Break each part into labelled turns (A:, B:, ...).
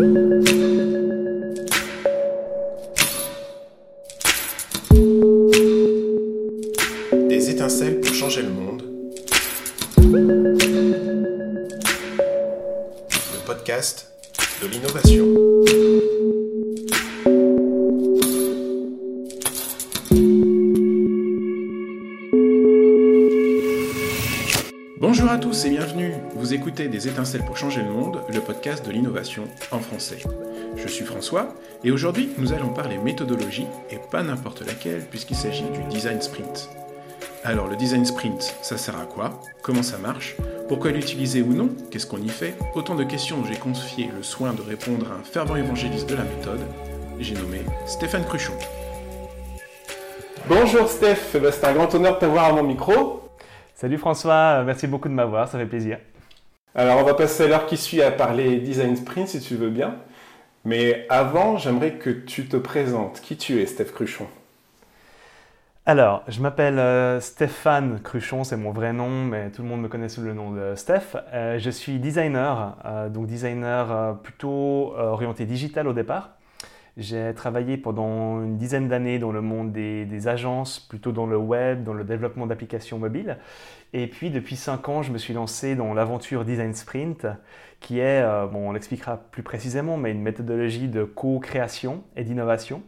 A: Des étincelles pour changer le monde. Le podcast de l'innovation. Vous écoutez Des étincelles pour changer le monde, le podcast de l'innovation en français. Je suis François et aujourd'hui nous allons parler méthodologie et pas n'importe laquelle puisqu'il s'agit du design sprint. Alors le design sprint, ça sert à quoi? Comment ça marche? Pourquoi l'utiliser ou non? Qu'est-ce qu'on y fait? Autant de questions dont j'ai confié le soin de répondre à un fervent évangéliste de la méthode. J'ai nommé Stéphane Cruchon. Bonjour Steph, c'est un grand honneur de t'avoir à mon micro.
B: Salut François, merci beaucoup de m'avoir, ça fait plaisir.
A: Alors on va passer à l'heure qui suit à parler design sprint si tu veux bien. Mais avant, j'aimerais que tu te présentes. Qui tu es, Steph Cruchon?
B: Alors, je m'appelle euh, Stéphane Cruchon, c'est mon vrai nom, mais tout le monde me connaît sous le nom de Steph. Euh, je suis designer, euh, donc designer plutôt orienté digital au départ. J'ai travaillé pendant une dizaine d'années dans le monde des, agences, plutôt dans le web, dans le développement d'applications mobiles. Et puis depuis 5 ans, je me suis lancé dans l'aventure Design Sprint, qui est, euh, bon, on l'expliquera plus précisément, mais une méthodologie de co-création et d'innovation.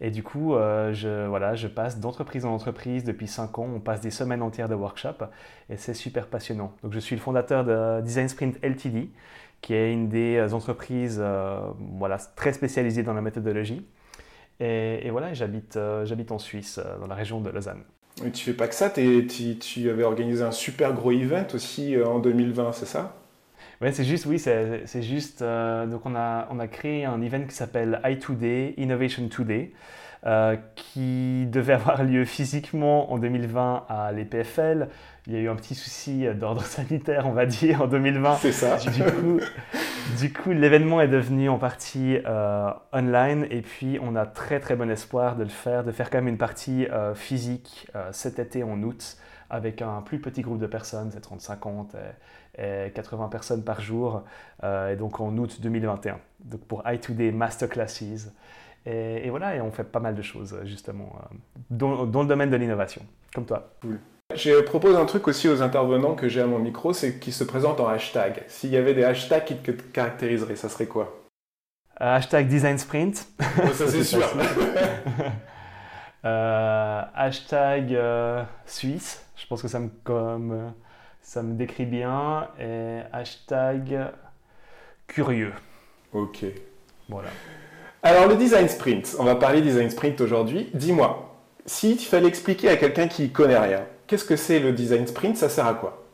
B: Et du coup, euh, je, voilà, je passe d'entreprise en entreprise depuis 5 ans. On passe des semaines entières de workshop et c'est super passionnant. Donc, je suis le fondateur de Design Sprint LTD, qui est une des entreprises euh, voilà, très spécialisées dans la méthodologie. Et, et voilà, j'habite euh, j'habite en Suisse, euh, dans la région de Lausanne.
A: Et tu fais pas que ça, tu, tu avais organisé un super gros event aussi euh, en 2020, c'est ça?
B: Ouais, c'est juste, oui, c'est juste. euh, donc, on a, on a créé un event qui s'appelle i2Day, Innovation Today, euh, qui devait avoir lieu physiquement en 2020 à l'EPFL. Il y a eu un petit souci d'ordre sanitaire, on va dire, en 2020.
A: C'est ça.
B: Du coup, du coup l'événement est devenu en partie euh, online et puis on a très très bon espoir de le faire, de faire quand même une partie euh, physique cet été en août avec un plus petit groupe de personnes, c'est entre 50 et, et 80 personnes par jour, et donc en août 2021. Donc pour i2Day Masterclasses. Et, et voilà, et on fait pas mal de choses justement euh, dans, dans le domaine de l'innovation, comme toi.
A: Je propose un truc aussi aux intervenants que j'ai à mon micro, c'est qu'ils se présentent en hashtag. S'il y avait des hashtags qui te caractériseraient, ça serait quoi?
B: Euh, hashtag Design Sprint.
A: Oh, Ça c'est sûr.
B: Euh, hashtag euh, Suisse, je pense que ça me, comme, euh, ça me décrit bien. Et hashtag curieux.
A: ok.
B: Voilà.
A: Alors le design sprint, on va parler design sprint aujourd'hui. Dis-moi, si tu fallait expliquer à quelqu'un qui connaît rien, qu'est-ce que c'est le design sprint Ça sert à quoi?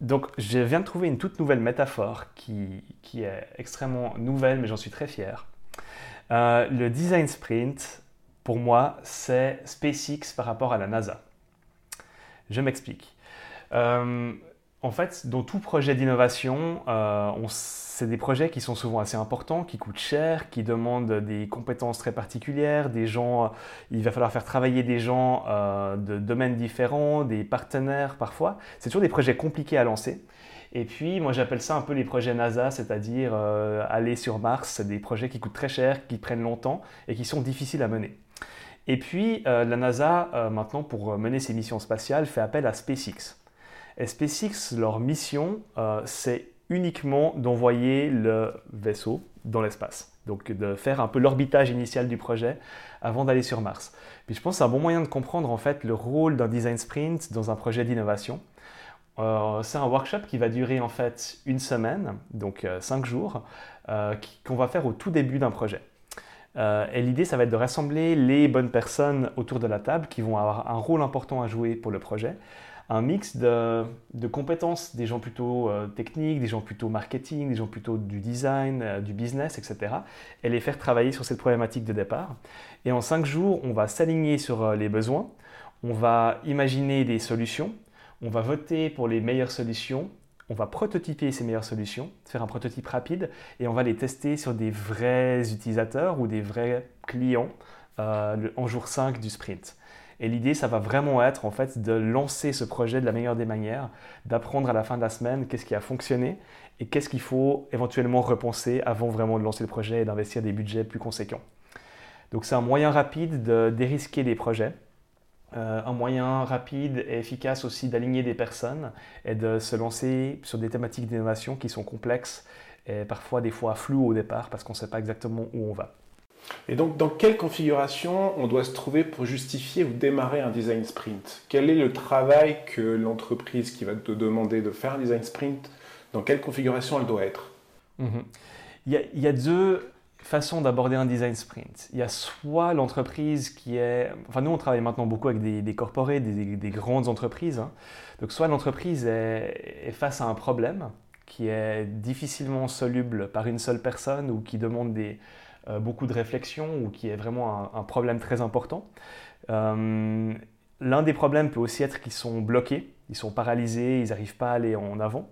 B: Donc, je viens de trouver une toute nouvelle métaphore qui, est extrêmement nouvelle, mais j'en suis très fier. Euh, le design sprint, pour moi, c'est SpaceX par rapport à la NASA. Je m'explique. Euh, en fait, dans tout projet d'innovation, euh, c'est des projets qui sont souvent assez importants, qui coûtent cher, qui demandent des compétences très particulières, des gens, il va falloir faire travailler des gens euh, de domaines différents, des partenaires parfois. C'est toujours des projets compliqués à lancer. Et puis, moi, j'appelle ça un peu les projets NASA, c'est-à-dire euh, aller sur Mars. Des projets qui coûtent très cher, qui prennent longtemps et qui sont difficiles à mener. Et puis, euh, la NASA, euh, maintenant, pour mener ses missions spatiales, fait appel à SpaceX. SpaceX, leur mission, euh, c'est uniquement d'envoyer le vaisseau dans l'espace. Donc, de faire un peu l'orbitage initial du projet avant d'aller sur Mars. Puis je pense que c'est un bon moyen de comprendre en fait le rôle d'un design sprint dans un projet d'innovation. Euh, c'est un workshop qui va durer en fait une semaine, donc euh, cinq jours, euh, qu'on va faire au tout début d'un projet. Et l'idée, ça va être de rassembler les bonnes personnes autour de la table qui vont avoir un rôle important à jouer pour le projet. Un mix de, compétences, des gens plutôt euh, techniques, des gens plutôt marketing, des gens plutôt du design, euh, du business, etc. Et les faire travailler sur cette problématique de départ. Et en cinq jours, on va s'aligner sur euh, les besoins, on va imaginer des solutions, on va voter pour les meilleures solutions, on va prototyper ces meilleures solutions, faire un prototype rapide, et on va les tester sur des vrais utilisateurs ou des vrais clients en jour 5 du sprint. Et l'idée, ça va vraiment être en fait de lancer ce projet de la meilleure des manières, d'apprendre à la fin de la semaine qu'est-ce qui a fonctionné et qu'est-ce qu'il faut éventuellement repenser avant vraiment de lancer le projet et d'investir des budgets plus conséquents. Donc c'est un moyen rapide de dérisquer des projets, euh, un moyen rapide et efficace aussi d'aligner des personnes et de se lancer sur des thématiques d'innovation qui sont complexes et parfois des fois floues au départ parce qu'on ne sait pas exactement où on va.
A: Et donc, dans quelle configuration on doit se trouver pour justifier ou démarrer un design sprint? Quel est le travail que l'entreprise qui va te demander de faire un design sprint, dans quelle configuration elle doit être?
B: Mhm. il, y a, deux façons d'aborder un design sprint. Il y a soit l'entreprise qui est... Enfin, nous, on travaille maintenant beaucoup avec des, des corporés, des, grandes entreprises. Hein. Donc, soit l'entreprise est face à un problème qui est difficilement soluble par une seule personne ou qui demande des, beaucoup de réflexion ou qui est vraiment un, problème très important. Euh, l'un des problèmes peut aussi être qu'ils sont bloqués, ils sont paralysés, ils n'arrivent pas à aller en avant.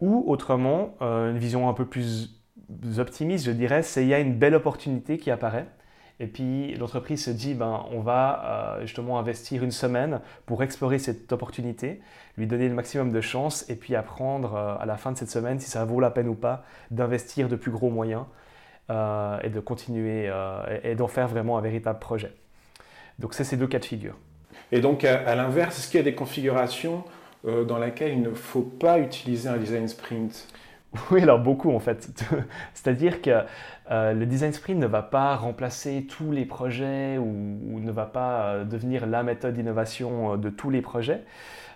B: Ou autrement, euh, une vision un peu plus optimiste, je dirais, c'est qu'il y a une belle opportunité qui apparaît. Et puis l'entreprise se dit, ben, on va justement investir une semaine pour explorer cette opportunité, lui donner le maximum de chance et puis apprendre à la fin de cette semaine si ça vaut la peine ou pas d'investir de plus gros moyens euh, et de continuer euh, et, d'en faire vraiment un véritable projet. Donc c'est ces deux cas de figure.
A: Et donc à, l'inverse, est-ce qu'il y a des configurations euh, dans lesquelles il ne faut pas utiliser un design sprint?
B: Oui, alors beaucoup en fait. C'est-à-dire que le design sprint ne va pas remplacer tous les projets ou, ne va pas devenir la méthode d'innovation de tous les projets.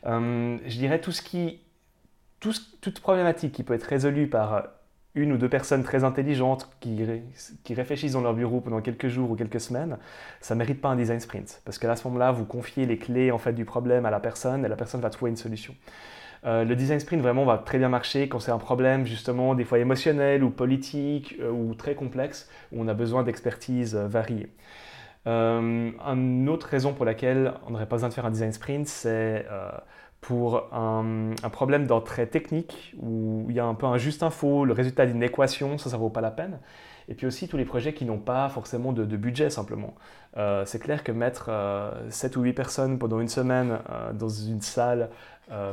B: je dirais tout ce qui, toute problématique qui peut être résolue par une ou deux personnes très intelligentes qui, réfléchissent dans leur bureau pendant quelques jours ou quelques semaines, ça ne mérite pas un design sprint. Parce qu'à ce moment-là, vous confiez les clés en fait, du problème à la personne et la personne va trouver une solution. Euh, le design sprint vraiment va très bien marcher quand c'est un problème justement des fois émotionnel ou politique euh, ou très complexe où on a besoin d'expertise euh, variée. une autre raison pour laquelle on n'aurait pas besoin de faire un design sprint, c'est pour un, problème d'entrée technique où il y a un peu un juste info, le résultat d'une équation, ça, ça vaut pas la peine. Et puis aussi tous les projets qui n'ont pas forcément de, budget simplement. Euh, c'est clair que mettre 7 euh, ou 8 personnes pendant une semaine euh, dans une salle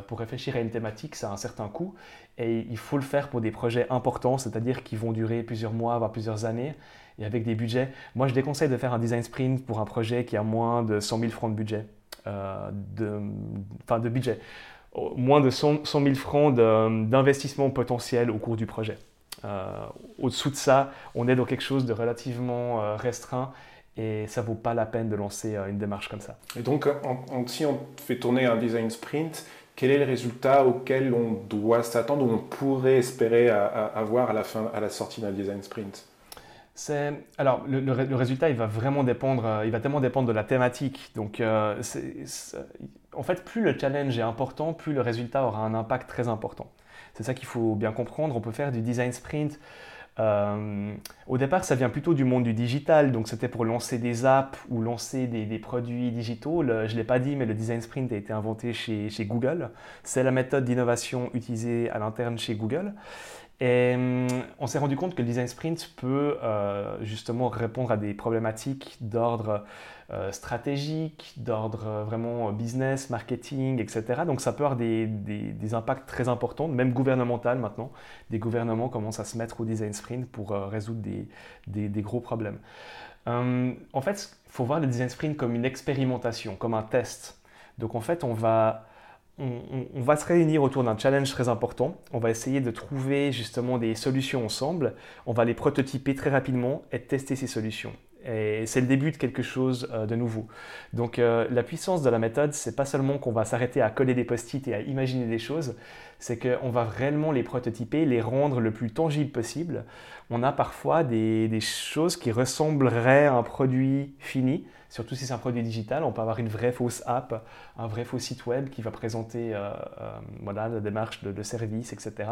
B: pour réfléchir à une thématique, ça a un certain coût. Et il faut le faire pour des projets importants, c'est-à-dire qui vont durer plusieurs mois, voire plusieurs années, et avec des budgets. Moi, je déconseille de faire un design sprint pour un projet qui a moins de 100 000 francs de budget. Euh, de, enfin de budget, moins de 100, 000 francs d'investissement potentiel au cours du projet. Euh, au-dessous de ça, on est dans quelque chose de relativement euh, restreint et ça vaut pas la peine de lancer une démarche comme ça.
A: Et donc, si on fait tourner un design sprint, quel est le résultat auquel on doit s'attendre ou on pourrait espérer avoir à la, fin, à la sortie d'un design sprint?
B: Alors le, résultat il va vraiment dépendre euh, il va tellement dépendre de la thématique donc euh, en fait plus le challenge est important plus le résultat aura un impact très important c'est ça qu'il faut bien comprendre on peut faire du design sprint euh, au départ, ça vient plutôt du monde du digital, donc c'était pour lancer des apps ou lancer des, produits digitaux. je ne l'ai pas dit, mais le design sprint a été inventé chez, chez Google. C'est la méthode d'innovation utilisée à l'interne chez Google. Et hum, on s'est rendu compte que le design sprint peut euh, justement répondre à des problématiques d'ordre euh, stratégique, d'ordre euh, vraiment business, marketing, etc. Donc ça peut avoir des, impacts très importants, même gouvernemental maintenant. Des gouvernements commencent à se mettre au design sprint pour résoudre des, gros problèmes. Hum, en fait, il faut voir le design sprint comme une expérimentation, comme un test. Donc en fait, on va on, va se réunir autour d'un challenge très important. On va essayer de trouver justement des solutions ensemble. On va les prototyper très rapidement et tester ces solutions. Et c'est le début de quelque chose euh, de nouveau. Donc euh, la puissance de la méthode, c'est pas seulement qu'on va s'arrêter à coller des post-it et à imaginer des choses, c'est qu'on va réellement les prototyper, les rendre le plus tangible possible. On a parfois des, des choses qui ressembleraient à un produit fini, surtout si c'est un produit digital. On peut avoir une vraie fausse app, un vrai faux site web qui va présenter euh, voilà, la démarche de, service, etc.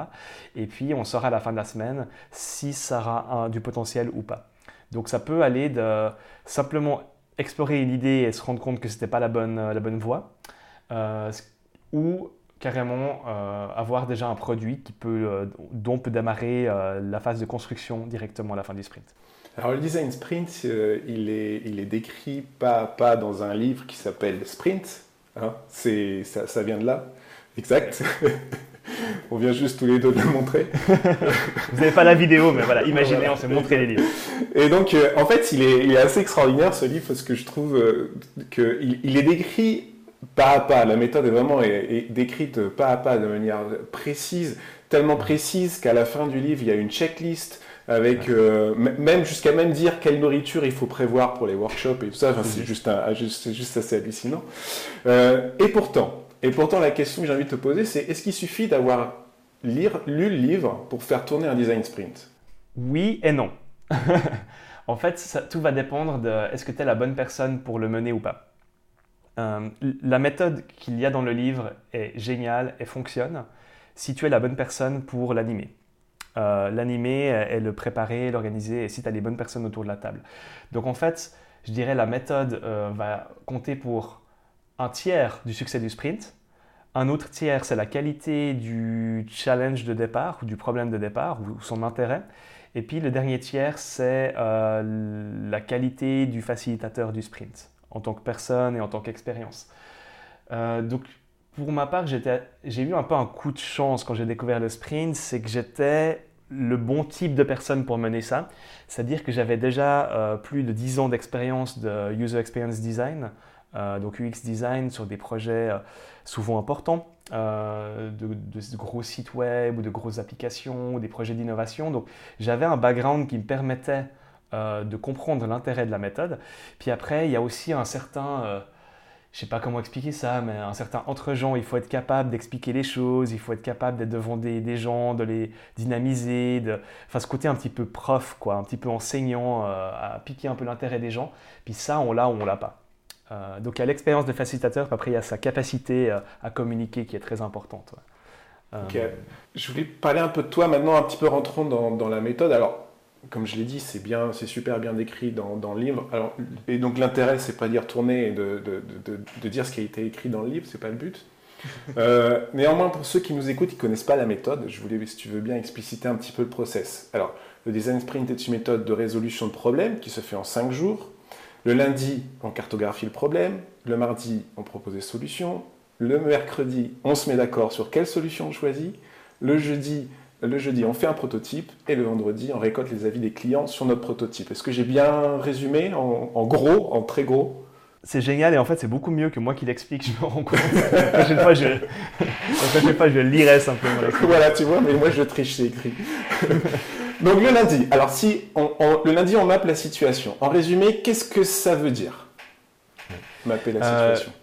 B: Et puis on saura à la fin de la semaine si ça aura du potentiel ou pas. Donc ça peut aller de simplement explorer une idée et se rendre compte que ce n'était pas la bonne, la bonne voie, euh, ou carrément euh, avoir déjà un produit qui peut, euh, dont peut démarrer la phase de construction directement à la fin du sprint.
A: Alors le design sprint, il, est, il est décrit pas à pas dans un livre qui s'appelle Sprint. Hein. ça, ça, vient de là, exact. On vient juste tous les deux de le montrer.
B: Vous n'avez pas la vidéo, mais voilà, imaginez, on s'est montré les livres.
A: Et donc, euh, en fait, il est, assez extraordinaire ce livre parce que je trouve euh, qu'il il est décrit pas à pas. La méthode est vraiment décrite pas à pas de manière précise, tellement précise qu'à la fin du livre, il y a une checklist avec euh, même jusqu'à même dire quelle nourriture il faut prévoir pour les workshops et tout ça. c'est juste, juste, assez hallucinant. et pourtant, et pourtant, la question que j'ai envie de te poser, c'est est-ce qu'il suffit d'avoir lu le livre pour faire tourner un design sprint?
B: Oui et non. en fait, tout va dépendre de est-ce que tu es la bonne personne pour le mener ou pas. Euh, la méthode qu'il y a dans le livre est géniale et fonctionne si tu es la bonne personne pour l'animer. Euh, l'animer et le préparer, l'organiser, et si tu as les bonnes personnes autour de la table. Donc en fait, je dirais la méthode euh, va compter pour un tiers du succès du sprint. Un autre tiers, c'est la qualité du challenge de départ ou du problème de départ ou son intérêt. Et puis le dernier tiers, c'est euh, la qualité du facilitateur du sprint en tant que personne et en tant qu'expérience. Euh, donc pour ma part, j'ai eu un peu un coup de chance quand j'ai découvert le sprint, c'est que j'étais le bon type de personne pour mener ça. C'est-à-dire que j'avais déjà euh, plus de 10 ans d'expérience de User Experience Design euh, donc UX design sur des projets euh, souvent importants, euh, de, gros sites web ou de grosses applications ou des projets d'innovation. Donc j'avais un background qui me permettait de comprendre l'intérêt de la méthode. Puis après, il y a aussi un certain je sais pas comment expliquer ça, mais un certain entre-gens, il faut être capable d'expliquer les choses, il faut être capable d'être devant des, gens, de les dynamiser, de, enfin ce côté un petit peu prof, quoi, un petit peu enseignant, à piquer un peu l'intérêt des gens. Puis ça, on l'a ou on l'a pas. Euh, donc il y a l'expérience de facilitateur, puis après il y a sa capacité euh, à communiquer qui est très importante.
A: Euh, je voulais parler un peu de toi maintenant, un petit peu rentrant dans, la méthode. Alors, comme je l'ai dit, c'est bien, c'est super bien décrit dans, le livre. Alors, et donc l'intérêt, c'est pas d'y retourner et de, de, dire ce qui a été écrit dans le livre, c'est pas le but. néanmoins, pour ceux qui nous écoutent, qui connaissent pas la méthode, je voulais, si tu veux bien, expliciter un petit peu le process. Alors, le design sprint est une méthode de résolution de problèmes qui se fait en 5 jours le lundi, on cartographie le problème. Le mardi, on propose des solutions. Le mercredi, on se met d'accord sur quelle solution on choisit. Le jeudi, le jeudi, on fait un prototype. Et le vendredi, on récolte les avis des clients sur notre prototype. Est-ce que j'ai bien résumé en, gros, en très gros?
B: C'est génial et en fait c'est beaucoup mieux que moi qui l'explique, je me rends compte. la prochaine fois je, la je lirai simplement.
A: Voilà, tu vois, mais moi je triche, c'est écrit. Donc le lundi, alors si on, le lundi on mappe la situation. En résumé, qu'est-ce que ça veut dire? Mapper la euh, situation.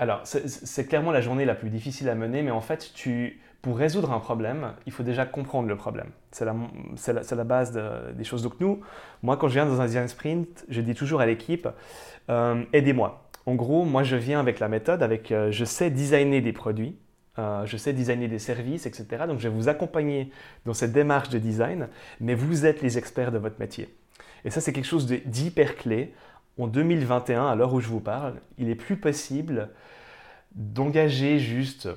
B: alors c'est clairement la journée la plus difficile à mener, mais en fait tu, pour résoudre un problème, il faut déjà comprendre le problème. C'est la, base des choses. Donc nous, moi quand je viens dans un design sprint, je dis toujours à l'équipe, euh, aidez-moi. En gros, moi je viens avec la méthode, avec euh, je sais designer des produits, euh, je sais designer des services, etc. Donc je vais vous accompagner dans cette démarche de design, mais vous êtes les experts de votre métier. Et ça, c'est quelque chose d'hyper clé. En 2021, à l'heure où je vous parle, il est plus possible d'engager juste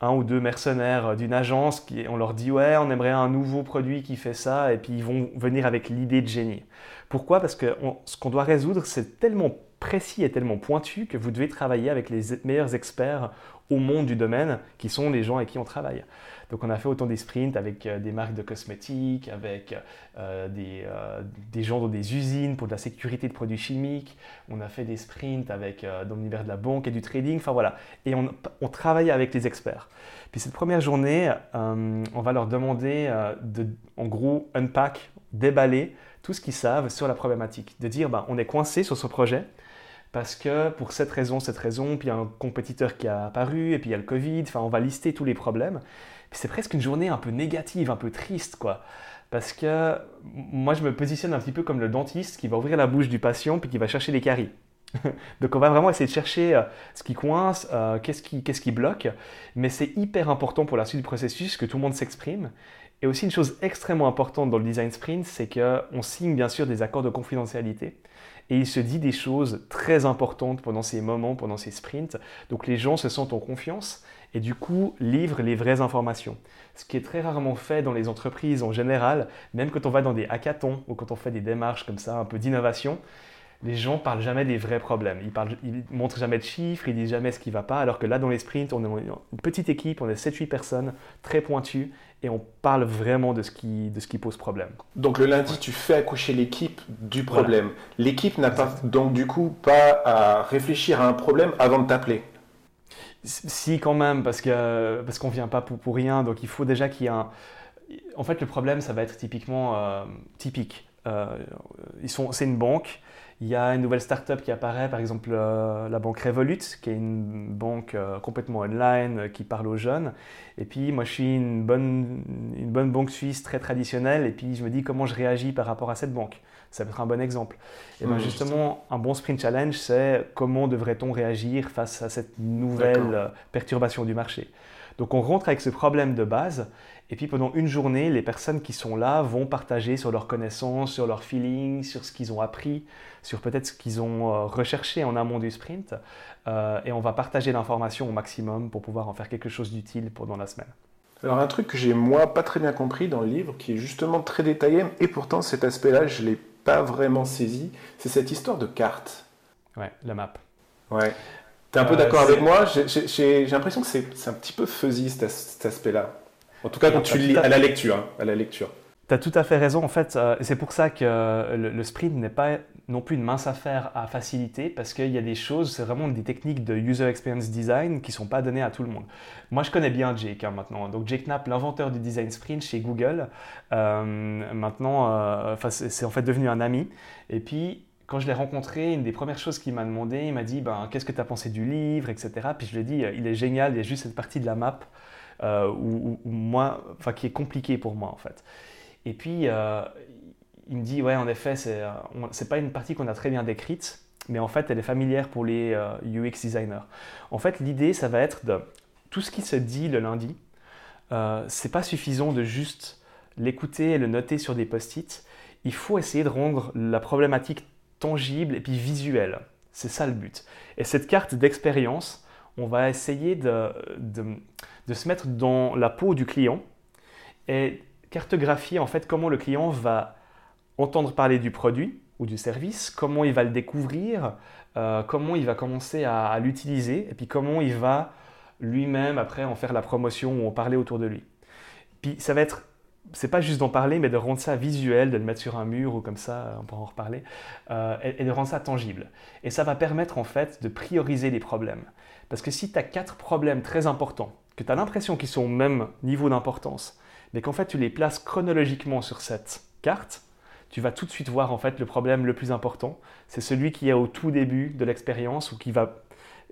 B: un ou deux mercenaires d'une agence qui on leur dit ouais on aimerait un nouveau produit qui fait ça et puis ils vont venir avec l'idée de génie. Pourquoi? Parce que ce qu'on doit résoudre c'est tellement précis et tellement pointu que vous devez travailler avec les meilleurs experts au monde du domaine, qui sont les gens avec qui on travaille. Donc on a fait autant des sprints avec euh, des marques de cosmétiques, avec euh, des, euh, des, gens dans des usines pour de la sécurité de produits chimiques. On a fait des sprints avec, dans l'univers de la banque et du trading. Enfin voilà. Et on, on travaille avec les experts. Puis cette première journée, on va leur demander de, en gros, unpack, déballer tout ce qu'ils savent sur la problématique. De dire, ben, on est coincé sur ce projet parce que pour cette raison, cette raison, puis il y a un compétiteur qui a apparu, et puis il y a le Covid, enfin on va lister tous les problèmes. C'est presque une journée un peu négative, un peu triste, quoi. Parce que moi je me positionne un petit peu comme le dentiste qui va ouvrir la bouche du patient, puis qui va chercher les caries. Donc on va vraiment essayer de chercher euh, ce qui coince, euh, qu'est-ce qui, qui, bloque, mais c'est hyper important pour la suite du processus que tout le monde s'exprime. Et aussi une chose extrêmement importante dans le design sprint, c'est qu'on signe bien sûr des accords de confidentialité et il se dit des choses très importantes pendant ces moments, pendant ces sprints. Donc les gens se sentent en confiance et du coup livrent les vraies informations. Ce qui est très rarement fait dans les entreprises en général, même quand on va dans des hackathons ou quand on fait des démarches comme ça, un peu d'innovation, les gens parlent jamais des vrais problèmes. Ils, parlent, ils montrent jamais de chiffres, ils disent jamais ce qui va pas. Alors que là, dans les sprints, on est une petite équipe, on est 7-8 personnes, très pointues, et on parle vraiment de ce qui, de ce qui pose problème.
A: Donc le lundi, tu fais accoucher l'équipe du problème. L'équipe n'a pas, donc du coup, pas à réfléchir à un problème avant de t'appeler.
B: Si, quand même, parce qu'on parce qu'on vient pas pour, pour, rien. Donc il faut déjà qu'il y ait un. En fait, le problème, ça va être typiquement euh, typique. Euh, c'est une banque il y a une nouvelle startup qui apparaît, par exemple euh, la banque Revolut, qui est une banque complètement online qui parle aux jeunes. Et puis moi je suis une bonne, une bonne banque suisse très traditionnelle et puis je me dis comment je réagis par rapport à cette banque. Ça peut être un bon exemple. Et bien justement, un bon sprint challenge, c'est comment devrait-on réagir face à cette nouvelle perturbation du marché. Donc on rentre avec ce problème de base et puis pendant une journée, les personnes qui sont là vont partager sur leurs connaissances, sur leurs feelings, sur ce qu'ils ont appris, sur peut-être ce qu'ils ont euh, recherché en amont du sprint. Euh, et on va partager l'information au maximum pour pouvoir en faire quelque chose d'utile pendant la semaine.
A: Alors un truc que j'ai moi pas très bien compris dans le livre, qui est justement très détaillé, et pourtant cet aspect-là je l'ai pas vraiment saisi, c'est cette histoire de carte.
B: Ouais, la map.
A: Ouais. Tu es un peu euh, d'accord avec moi J'ai l'impression que c'est un petit peu fuzzy cet aspect-là. En tout cas, quand tu lis à la lecture. Hein, à la lecture.
B: Tu as tout à fait raison. En fait, euh, c'est pour ça que euh, le, sprint n'est pas non plus une mince affaire à faciliter parce qu'il y a des choses, c'est vraiment des techniques de user experience design qui ne sont pas données à tout le monde. Moi, je connais bien Jake hein, maintenant. Donc, Jake Knapp, l'inventeur du design sprint chez Google, euh, maintenant, c'est en fait devenu un ami. Et puis, quand je l'ai rencontré, une des premières choses qu'il m'a demandé, il m'a dit ben, Qu'est-ce que tu as pensé du livre, etc. Puis je lui ai dit Il est génial, il y a juste cette partie de la map ou, moi, enfin, qui est compliqué pour moi en fait. Et puis, euh, il me dit, ouais, en effet, c'est n'est pas une partie qu'on a très bien décrite, mais en fait, elle est familière pour les euh, UX designers. En fait, l'idée, ça va être de tout ce qui se dit le lundi, euh, c'est pas suffisant de juste l'écouter et le noter sur des post-it. Il faut essayer de rendre la problématique tangible et puis visuelle. C'est ça le but. Et cette carte d'expérience, on va essayer de, de se mettre dans la peau du client et cartographier en fait comment le client va entendre parler du produit ou du service, comment il va le découvrir, euh, comment il va commencer à, l'utiliser et puis comment il va lui-même après en faire la promotion ou en parler autour de lui. Puis ça va être c'est pas juste d'en parler, mais de rendre ça visuel, de le mettre sur un mur ou comme ça, on pourra en reparler, euh, et, de rendre ça tangible. Et ça va permettre en fait de prioriser les problèmes. Parce que si tu as quatre problèmes très importants que tu as l'impression qu'ils sont au même niveau d'importance, mais qu'en fait tu les places chronologiquement sur cette carte, tu vas tout de suite voir en fait le problème le plus important. C'est celui qui est au tout début de l'expérience ou qui va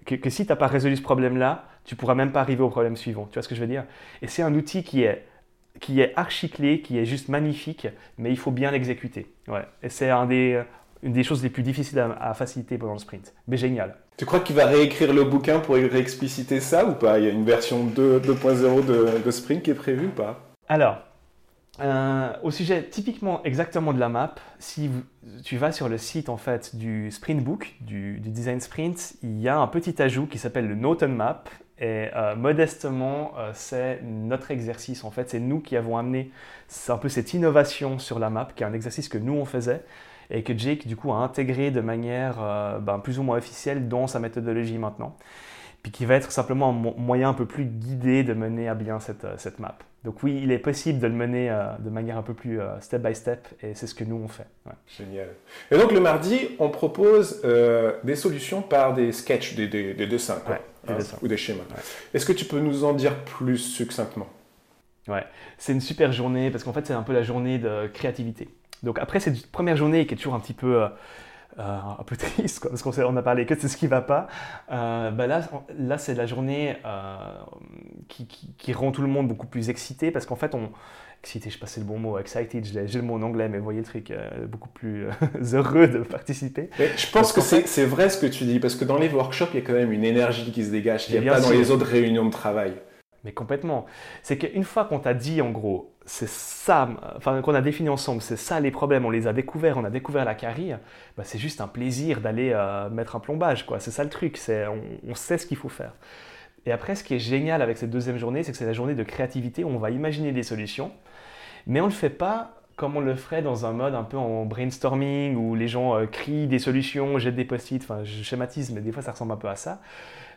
B: que, si tu n'as pas résolu ce problème-là, tu pourras même pas arriver au problème suivant. Tu vois ce que je veux dire? Et c'est un outil qui est qui est archi clé, qui est juste magnifique, mais il faut bien l'exécuter. Ouais. Et c'est une des choses les plus difficiles à, faciliter pendant le sprint. Mais génial.
A: Tu crois qu'il va réécrire le bouquin pour réexpliciter ça ou pas? Il y a une version 2.0 de, de, sprint qui est prévue ou pas?
B: Alors, euh, au sujet typiquement exactement de la map, si tu vas sur le site en fait du Sprint Book, du, Design Sprint, il y a un petit ajout qui s'appelle le Note Map. Et euh, modestement, euh, c'est notre exercice en fait. C'est nous qui avons amené un peu cette innovation sur la map, qui est un exercice que nous on faisait et que Jake du coup a intégré de manière ben, plus ou moins officielle dans sa méthodologie maintenant, puis qui va être simplement un moyen un peu plus guidé de mener à bien cette map. Donc oui, il est possible de le mener euh, de manière un peu plus step by step, et c'est ce que nous on fait.
A: Génial. Et donc le mardi, on propose des solutions par des sketchs, des, des, dessins, quoi, hein, ou des schémas. Est-ce que tu peux nous en dire plus succinctement?
B: Ouais, c'est une super journée parce qu'en fait c'est un peu la journée de créativité. Donc après cette première journée qui est toujours un petit peu, euh, euh, un peu triste, parce qu'on a parlé que c'est ce qui ne va pas, euh, bah là, là c'est la journée qui, rend tout le monde beaucoup plus excité, parce qu'en fait, on... Excité, je passais le bon mot, excited, j'ai le mot en anglais, mais vous voyez le truc, beaucoup plus heureux de participer.
A: je pense que c'est vrai ce que tu dis, parce que dans les workshops, il y a quand même une énergie qui se dégage, qu'il n'y a pas dans les autres réunions de travail.
B: Mais complètement. C'est qu'une fois qu'on t'a dit, en gros, c'est ça, enfin qu'on a défini ensemble, c'est ça les problèmes, on les a découverts, on a découvert la carrière, bah, c'est juste un plaisir d'aller euh, mettre un plombage, quoi. C'est ça le truc, c'est on, sait ce qu'il faut faire. Et après, ce qui est génial avec cette deuxième journée, c'est que c'est la journée de créativité où on va imaginer des solutions, mais on ne le fait pas comme on le ferait dans un mode un peu en brainstorming où les gens euh, crient des solutions, jettent des post-it, enfin je schématise, mais des fois ça ressemble un peu à ça.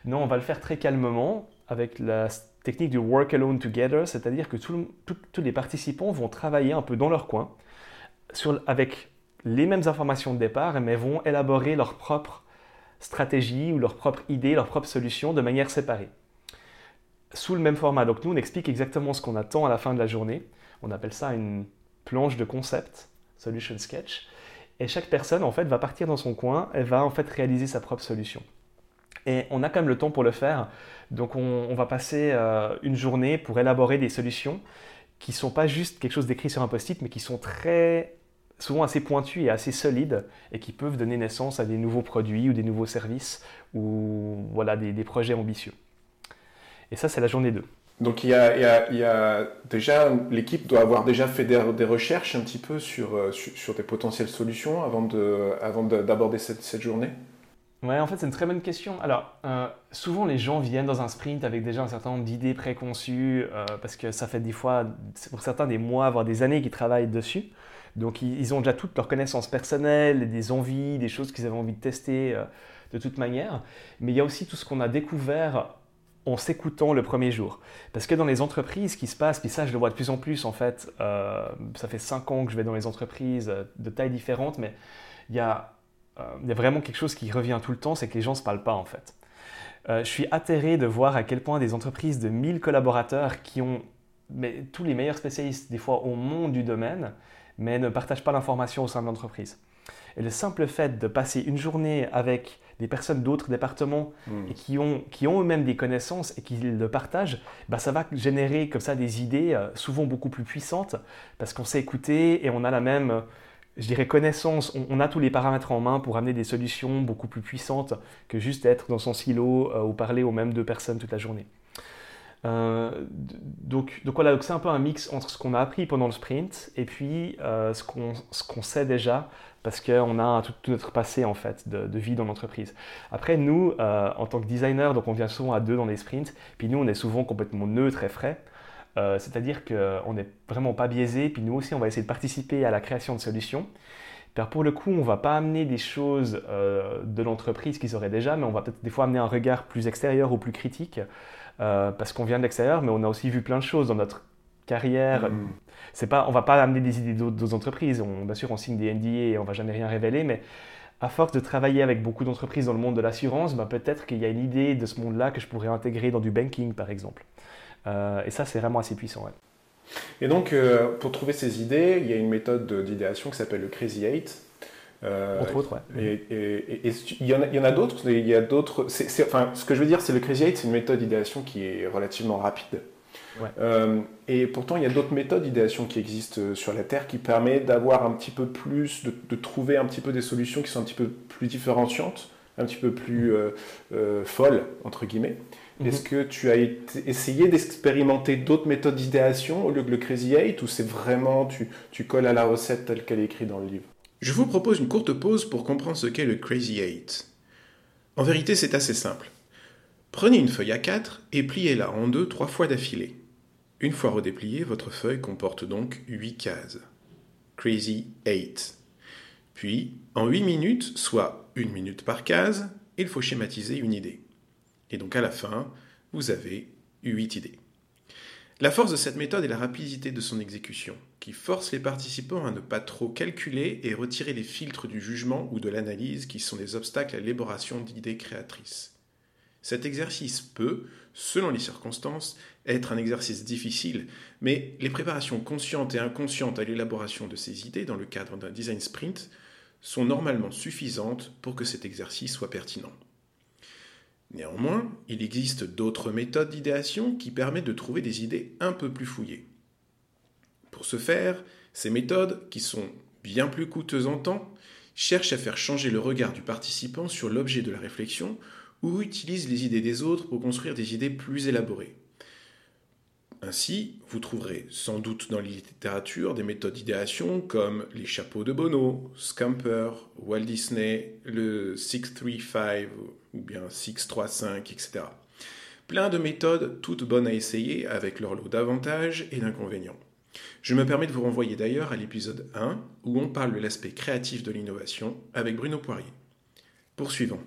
B: Non, on va le faire très calmement avec la technique du work alone together, c'est-à-dire que tous les participants vont travailler un peu dans leur coin avec les mêmes informations de départ, mais vont élaborer leur propre stratégie ou leur propre idée, leur propre solution de manière séparée. Sous le même format. Donc nous, on explique exactement ce qu'on attend à la fin de la journée. On appelle ça une planche de concept, solution sketch. Et chaque personne, en fait, va partir dans son coin et va en fait réaliser sa propre solution. Et on a quand même le temps pour le faire. Donc on, va passer euh, une journée pour élaborer des solutions qui ne sont pas juste quelque chose d'écrit sur un post-it, mais qui sont très souvent assez pointues et assez solides et qui peuvent donner naissance à des nouveaux produits ou des nouveaux services ou voilà, des, projets ambitieux. Et ça, c'est la journée 2.
A: Donc il y, a, déjà, l'équipe doit avoir déjà fait des, recherches un petit peu sur, euh, sur, des potentielles solutions avant d'aborder avant cette, cette, journée?
B: Ouais, en fait, c'est une très bonne question. Alors, euh, souvent, les gens viennent dans un sprint avec déjà un certain nombre d'idées préconçues, euh, parce que ça fait des fois, pour certains, des mois, voire des années qu'ils travaillent dessus. Donc, ils, ont déjà toutes leurs connaissances personnelles, des envies, des choses qu'ils avaient envie de tester de toute manière. Mais il y a aussi tout ce qu'on a découvert en s'écoutant le premier jour. Parce que dans les entreprises, ce qui se passe, puis ça je le vois de plus en plus en fait, euh, ça fait cinq ans que je vais dans les entreprises euh, de tailles différentes, mais il y, a, euh, il y a vraiment quelque chose qui revient tout le temps, c'est que les gens ne se parlent pas en fait. je suis atterré de voir à quel point des entreprises de 1000 collaborateurs qui ont mais, tous les meilleurs spécialistes des fois au monde du domaine, mais ne partagent pas l'information au sein de l'entreprise. Et le simple fait de passer une journée avec des personnes d'autres départements hmm. et qui ont, qui ont eux-mêmes des connaissances et qui le partagent, bah, ça va générer comme ça des idées euh, souvent beaucoup plus puissantes parce qu'on sait écouter et on a la même, je dirais, connaissance. On, a tous les paramètres en main pour amener des solutions beaucoup plus puissantes que juste être dans son silo euh, ou parler aux mêmes deux personnes toute la journée. Euh, donc, voilà, c'est un peu un mix entre ce qu'on a appris pendant le sprint et puis ce qu'on sait déjà parce qu'on a tout, notre passé en fait de, vie dans l'entreprise. Après, nous, euh, en tant que designer, donc on vient souvent à deux dans les sprints, puis nous, on est souvent complètement neutre et frais. Euh, c'est-à-dire qu'on n'est vraiment pas biaisé, puis nous aussi, on va essayer de participer à la création de solutions. Car pour le coup, on ne va pas amener des choses euh, de l'entreprise qu'ils auraient déjà, mais on va peut-être des fois amener un regard plus extérieur ou plus critique, parce qu'on vient de l'extérieur, mais on a aussi vu plein de choses dans notre carrière. Mm. C'est pas, on va pas amener des idées d'autres entreprises. On, bien sûr, on signe des NDA et on va jamais rien révéler, mais à force de travailler avec beaucoup d'entreprises dans le monde de l'assurance, ben peut-être qu'il y a une idée de ce monde-là que je pourrais intégrer dans du banking, par exemple. Euh, et ça, c'est vraiment assez puissant.
A: Et donc, euh, pour trouver ces idées, il y a une méthode d'idéation qui s'appelle le Crazy Eight.
B: Euh, Entre autres,
A: Et, il y en a, a d'autres. Il y a d'autres. Enfin, ce que je veux dire, c'est le Crazy Eight, c'est une méthode d'idéation qui est relativement rapide. Euh, et pourtant, il y a d'autres méthodes d'idéation qui existent sur la Terre qui permettent d'avoir un petit peu plus, de, trouver un petit peu des solutions qui sont un petit peu plus différenciantes, un petit peu plus euh, folles, entre guillemets. Mhm. Est-ce que tu as essayé d'expérimenter d'autres méthodes d'idéation au lieu que le Crazy Eight ou c'est vraiment tu, tu colles à la recette telle qu'elle est écrite dans le livre? Je vous propose une courte pause pour comprendre ce qu'est le Crazy Eight. En vérité, c'est assez simple. Prenez une feuille A4 et pliez-la en deux trois fois d'affilée. Une fois redépliée, votre feuille comporte donc 8 cases. Crazy 8. Puis, en 8 minutes, soit une minute par case, il faut schématiser une idée. Et donc à la fin, vous avez 8 idées. La force de cette méthode est la rapidité de son exécution, qui force les participants à ne pas trop calculer et retirer les filtres du jugement ou de l'analyse qui sont des obstacles à l'élaboration d'idées créatrices. Cet exercice peut, selon les circonstances, être un exercice difficile, mais les préparations conscientes et inconscientes à l'élaboration de ces idées dans le cadre d'un design sprint sont normalement suffisantes pour que cet exercice soit pertinent. Néanmoins, il existe d'autres méthodes d'idéation qui permettent de trouver des idées un peu plus fouillées. Pour ce faire, ces méthodes, qui sont bien plus coûteuses en temps, cherchent à faire changer le regard du participant sur l'objet de la réflexion ou utilise les idées des autres pour construire des idées plus élaborées. Ainsi, vous trouverez sans doute dans la littérature des méthodes d'idéation comme les chapeaux de Bono, Scamper, Walt Disney, le 635 ou bien 635, etc. Plein de méthodes toutes bonnes à essayer avec leur lot d'avantages et d'inconvénients. Je me permets de vous renvoyer d'ailleurs à l'épisode 1 où on parle de l'aspect créatif de l'innovation avec Bruno Poirier. Poursuivons.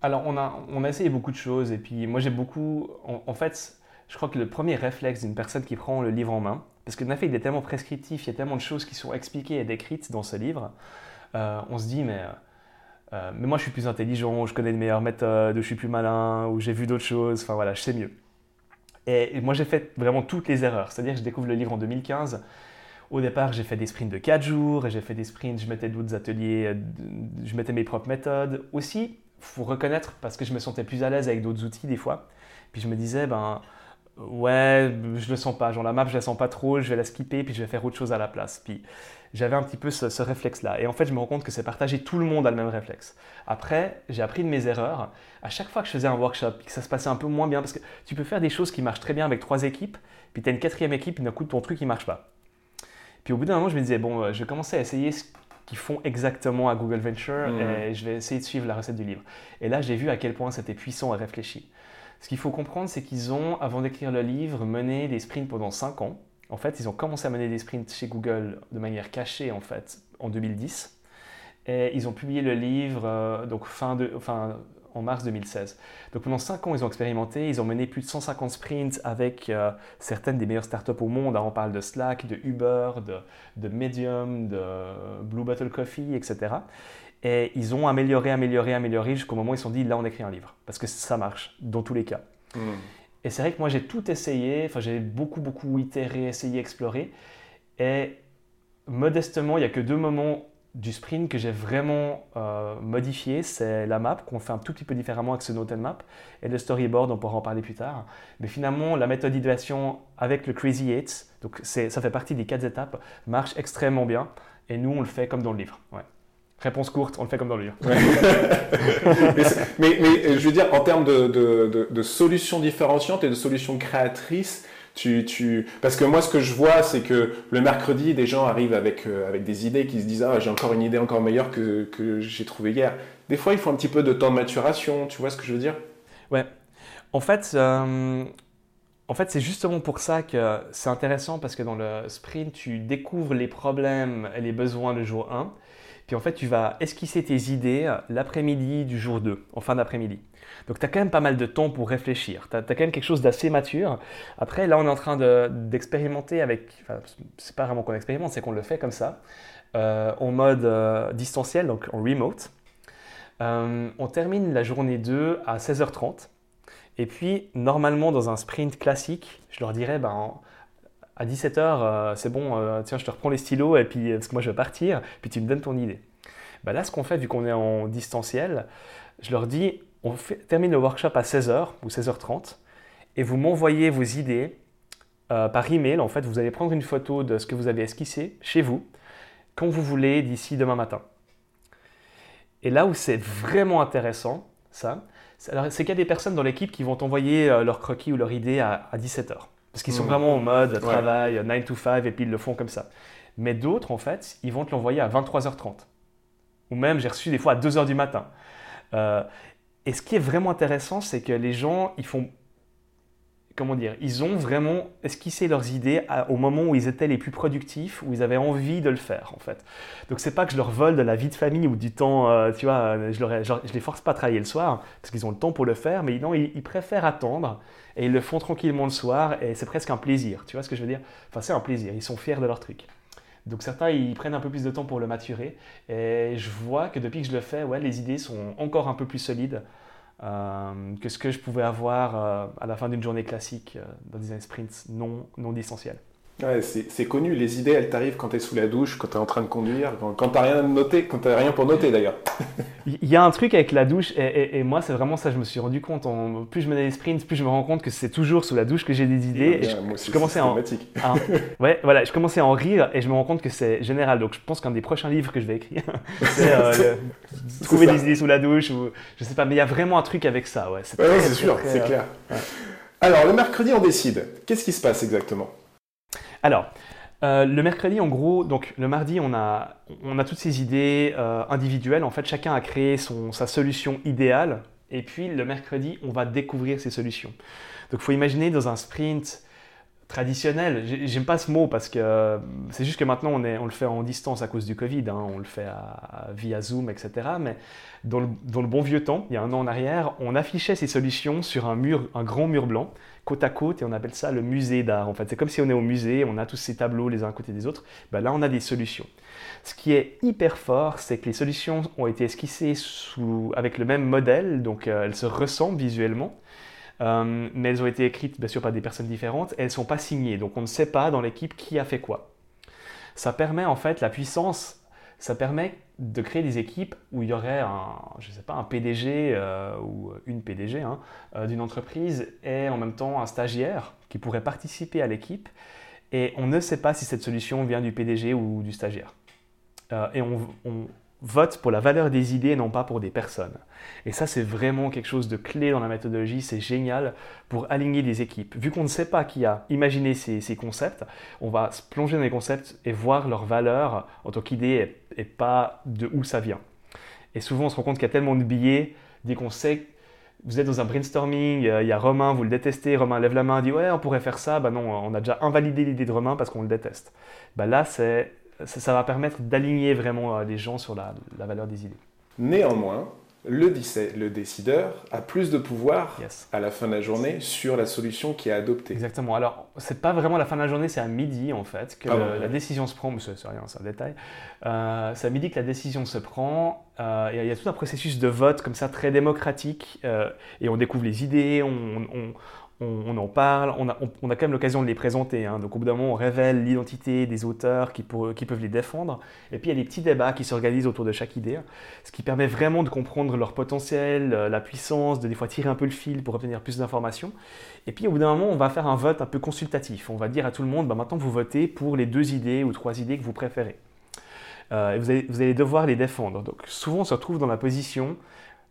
B: Alors on a, on a essayé beaucoup de choses et puis moi j'ai beaucoup... En, fait, je crois que le premier réflexe d'une personne qui prend le livre en main, parce que fait il est tellement prescriptif, il y a tellement de choses qui sont expliquées et décrites dans ce livre, euh, on se dit mais... Euh, mais moi je suis plus intelligent, je connais de meilleures méthodes, je suis plus malin, ou j'ai vu d'autres choses, enfin voilà, je sais mieux. Et moi, j'ai fait vraiment toutes les erreurs. C'est-à-dire que je découvre le livre en 2015. Au départ, j'ai fait des sprints de 4 jours, et j'ai fait des sprints, je mettais d'autres ateliers, je mettais mes propres méthodes. Aussi, il faut reconnaître, parce que je me sentais plus à l'aise avec d'autres outils des fois. Puis je me disais, ben ouais, je le sens pas. Genre la map, je la sens pas trop, je vais la skipper, puis je vais faire autre chose à la place. Puis j'avais un petit peu ce, réflexe-là. Et en fait, je me rends compte que c'est partagé, tout le monde a le même réflexe. Après, j'ai appris de mes erreurs. À chaque fois que je faisais un workshop, que ça se passait un peu moins bien, parce que tu peux faire des choses qui marchent très bien avec trois équipes, puis tu as une quatrième équipe, et d'un coup, ton truc, il marche pas. Puis au bout d'un moment, je me disais, bon, euh, je vais commencer à essayer ce qu'ils font exactement à Google Venture, mmh. et je vais essayer de suivre la recette du livre. Et là, j'ai vu à quel point c'était puissant et réfléchi. Ce qu'il faut comprendre, c'est qu'ils ont, avant d'écrire le livre, mené des sprints pendant 5 ans. En fait, ils ont commencé à mener des sprints chez Google de manière cachée, en fait, en 2010. Et ils ont publié le livre euh, donc fin de, en mars 2016. Donc pendant 5 ans, ils ont expérimenté, ils ont mené plus de 150 sprints avec euh, certaines des meilleures startups au monde. on parle de Slack, de Uber, de, de Medium, de Blue Bottle Coffee, etc. Et ils ont amélioré, amélioré, amélioré jusqu'au moment où ils se sont dit là on écrit un livre. Parce que ça marche dans tous les cas. Hmm. Et c'est vrai que moi j'ai tout essayé, enfin j'ai beaucoup beaucoup itéré, essayé, exploré. Et modestement, il n'y a que deux moments du sprint que j'ai vraiment euh, modifié. C'est la map qu'on fait un tout petit peu différemment avec ce Note Map et le storyboard, on pourra en parler plus tard. Mais finalement, la méthode d'idéation avec le Crazy Eight, donc ça fait partie des quatre étapes, marche extrêmement bien. Et nous, on le fait comme dans le livre. Ouais. Réponse courte, on le fait comme dans le livre.
A: mais, mais, je veux dire, en termes de, de, de, solutions différenciantes et de solutions créatrices, tu, tu... Parce que moi, ce que je vois, c'est que le mercredi, des gens arrivent avec, euh, avec des idées qui se disent Ah, j'ai encore une idée encore meilleure que, que j'ai trouvée hier. Des fois, il faut un petit peu de temps de maturation, tu vois ce que je veux dire?
B: Ouais. En fait, euh, en fait c'est justement pour ça que c'est intéressant parce que dans le sprint, tu découvres les problèmes et les besoins le jour 1. Puis en fait, tu vas esquisser tes idées l'après-midi du jour 2, en fin d'après-midi. Donc tu as quand même pas mal de temps pour réfléchir. Tu as, quand même quelque chose d'assez mature. Après, là, on est en train d'expérimenter avec... Enfin, c'est pas vraiment qu'on expérimente, c'est qu'on le fait comme ça, euh, en mode euh, distanciel, donc en remote. Euh, on termine la journée 2 à 16h30. Et puis, normalement, dans un sprint classique, je leur dirais, ben, à 17h, euh, c'est bon, euh, tiens, je te reprends les stylos, et puis, parce que moi je vais partir, puis tu me donnes ton idée. Bah là, ce qu'on fait, vu qu'on est en distanciel, je leur dis, on termine le workshop à 16h ou 16h30, et vous m'envoyez vos idées euh, par email. En fait, vous allez prendre une photo de ce que vous avez esquissé chez vous, quand vous voulez, d'ici demain matin. Et là où c'est vraiment intéressant, ça, c'est qu'il y a des personnes dans l'équipe qui vont envoyer leur croquis ou leur idée à, à 17h. Parce qu'ils sont mm. vraiment en mode travail, 9 to 5, et puis ils le font comme ça. Mais d'autres, en fait, ils vont te l'envoyer à 23h30. Ou même, j'ai reçu des fois à 2h du matin. Euh, et ce qui est vraiment intéressant, c'est que les gens, ils font comment dire, ils ont vraiment esquissé leurs idées au moment où ils étaient les plus productifs, où ils avaient envie de le faire en fait. Donc c'est pas que je leur vole de la vie de famille ou du temps, euh, tu vois, je, leur, les force pas à travailler le soir parce qu'ils ont le temps pour le faire, mais non, ils, préfèrent attendre et ils le font tranquillement le soir et c'est presque un plaisir, tu vois ce que je veux dire? Enfin c'est un plaisir, ils sont fiers de leur truc. Donc certains, ils prennent un peu plus de temps pour le maturer. Et je vois que depuis que je le fais, ouais, les idées sont encore un peu plus solides. Euh, que ce que je pouvais avoir euh, à la fin d'une journée classique euh, dans design sprints non, non distanciel.
A: Ouais, c'est connu, les idées elles t'arrivent quand tu es sous la douche, quand tu es en train de conduire, quand, quand tu rien noté, quand tu rien pour noter d'ailleurs.
B: Il y a un truc avec la douche, et, moi c'est vraiment ça, je me suis rendu compte, en, plus je menais des sprints, plus je me rends compte que c'est toujours sous la douche que j'ai des idées.
A: et moi aussi, je commençais à en,
B: ouais, voilà, je commençais à en rire et je me rends compte que c'est général. Donc je pense qu'un des prochains livres que je vais écrire, c'est euh, trouver des idées sous la douche ou je sais pas, mais il y a vraiment un truc avec ça, ouais.
A: C'est sûr, c'est clair. Alors le mercredi on décide. Qu'est-ce qui se passe exactement?
B: Alors, euh, le mercredi, en gros, donc le mardi, on a, toutes ces idées euh, individuelles. En fait, chacun a créé sa solution idéale. Et puis, le mercredi, on va découvrir ces solutions. Donc, il faut imaginer dans un sprint, traditionnel. J'aime pas ce mot parce que euh, c'est juste que maintenant on, est, on le fait en distance à cause du Covid, hein. on le fait via Zoom, etc. Mais dans le, bon vieux temps, il y a un an en arrière, on affichait ces solutions sur un mur, un grand mur blanc, côte à côte, et on appelle ça le musée d'art. En fait, c'est comme si on est au musée, on a tous ces tableaux les uns à côté des autres. Ben là, on a des solutions. Ce qui est hyper fort, c'est que les solutions ont été esquissées avec le même modèle, donc euh, elles se ressemblent visuellement. Euh, mais elles ont été écrites bien sûr par des personnes différentes elles ne sont pas signées. Donc on ne sait pas dans l'équipe qui a fait quoi. Ça permet en fait la puissance, ça permet de créer des équipes où il y aurait un, je sais pas, un PDG euh, ou une PDG hein, euh, d'une entreprise et en même temps un stagiaire qui pourrait participer à l'équipe et on ne sait pas si cette solution vient du PDG ou du stagiaire. et on, vote pour la valeur des idées et non pas pour des personnes. Et ça, c'est vraiment quelque chose de clé dans la méthodologie, c'est génial pour aligner des équipes. Vu qu'on ne sait pas qui a imaginé ces, concepts, on va se plonger dans les concepts et voir leur valeur en tant qu'idée et, pas de où ça vient. Et souvent, on se rend compte qu'il y a tellement de billets, qu'on sait vous êtes dans un brainstorming, euh, il y a Romain, vous le détestez, Romain lève la main, dit ouais on pourrait faire ça, bah non, on a déjà invalidé l'idée de Romain parce qu'on le déteste. Bah là c'est ça, va permettre d'aligner vraiment euh, les gens sur la, valeur des idées.
A: Néanmoins, le, le décideur a plus de pouvoir à la fin de la journée sur la solution qui est adoptée.
B: Exactement. Alors, c'est pas vraiment la fin de la journée, c'est à midi en fait que ah la décision se prend. Mais c'est rien, c'est un détail. Euh, c'est à midi que la décision se prend. Euh, il y a tout un processus de vote comme ça très démocratique et on découvre les idées, on, on, en parle, on a, on, quand même l'occasion de les présenter. Hein. Donc au bout d'un moment, on révèle l'identité des auteurs qui, peuvent les défendre. Et puis il y a des petits débats qui s'organisent autour de chaque idée, ce qui permet vraiment de comprendre leur potentiel, euh, la puissance, de des fois tirer un peu le fil pour obtenir plus d'informations. Et puis au bout d'un moment, on va faire un vote un peu consultatif. On va dire à tout le monde, bah, maintenant vous votez pour les deux idées ou trois idées que vous préférez. Euh, vous allez, vous allez devoir les défendre. Donc souvent, on se retrouve dans la position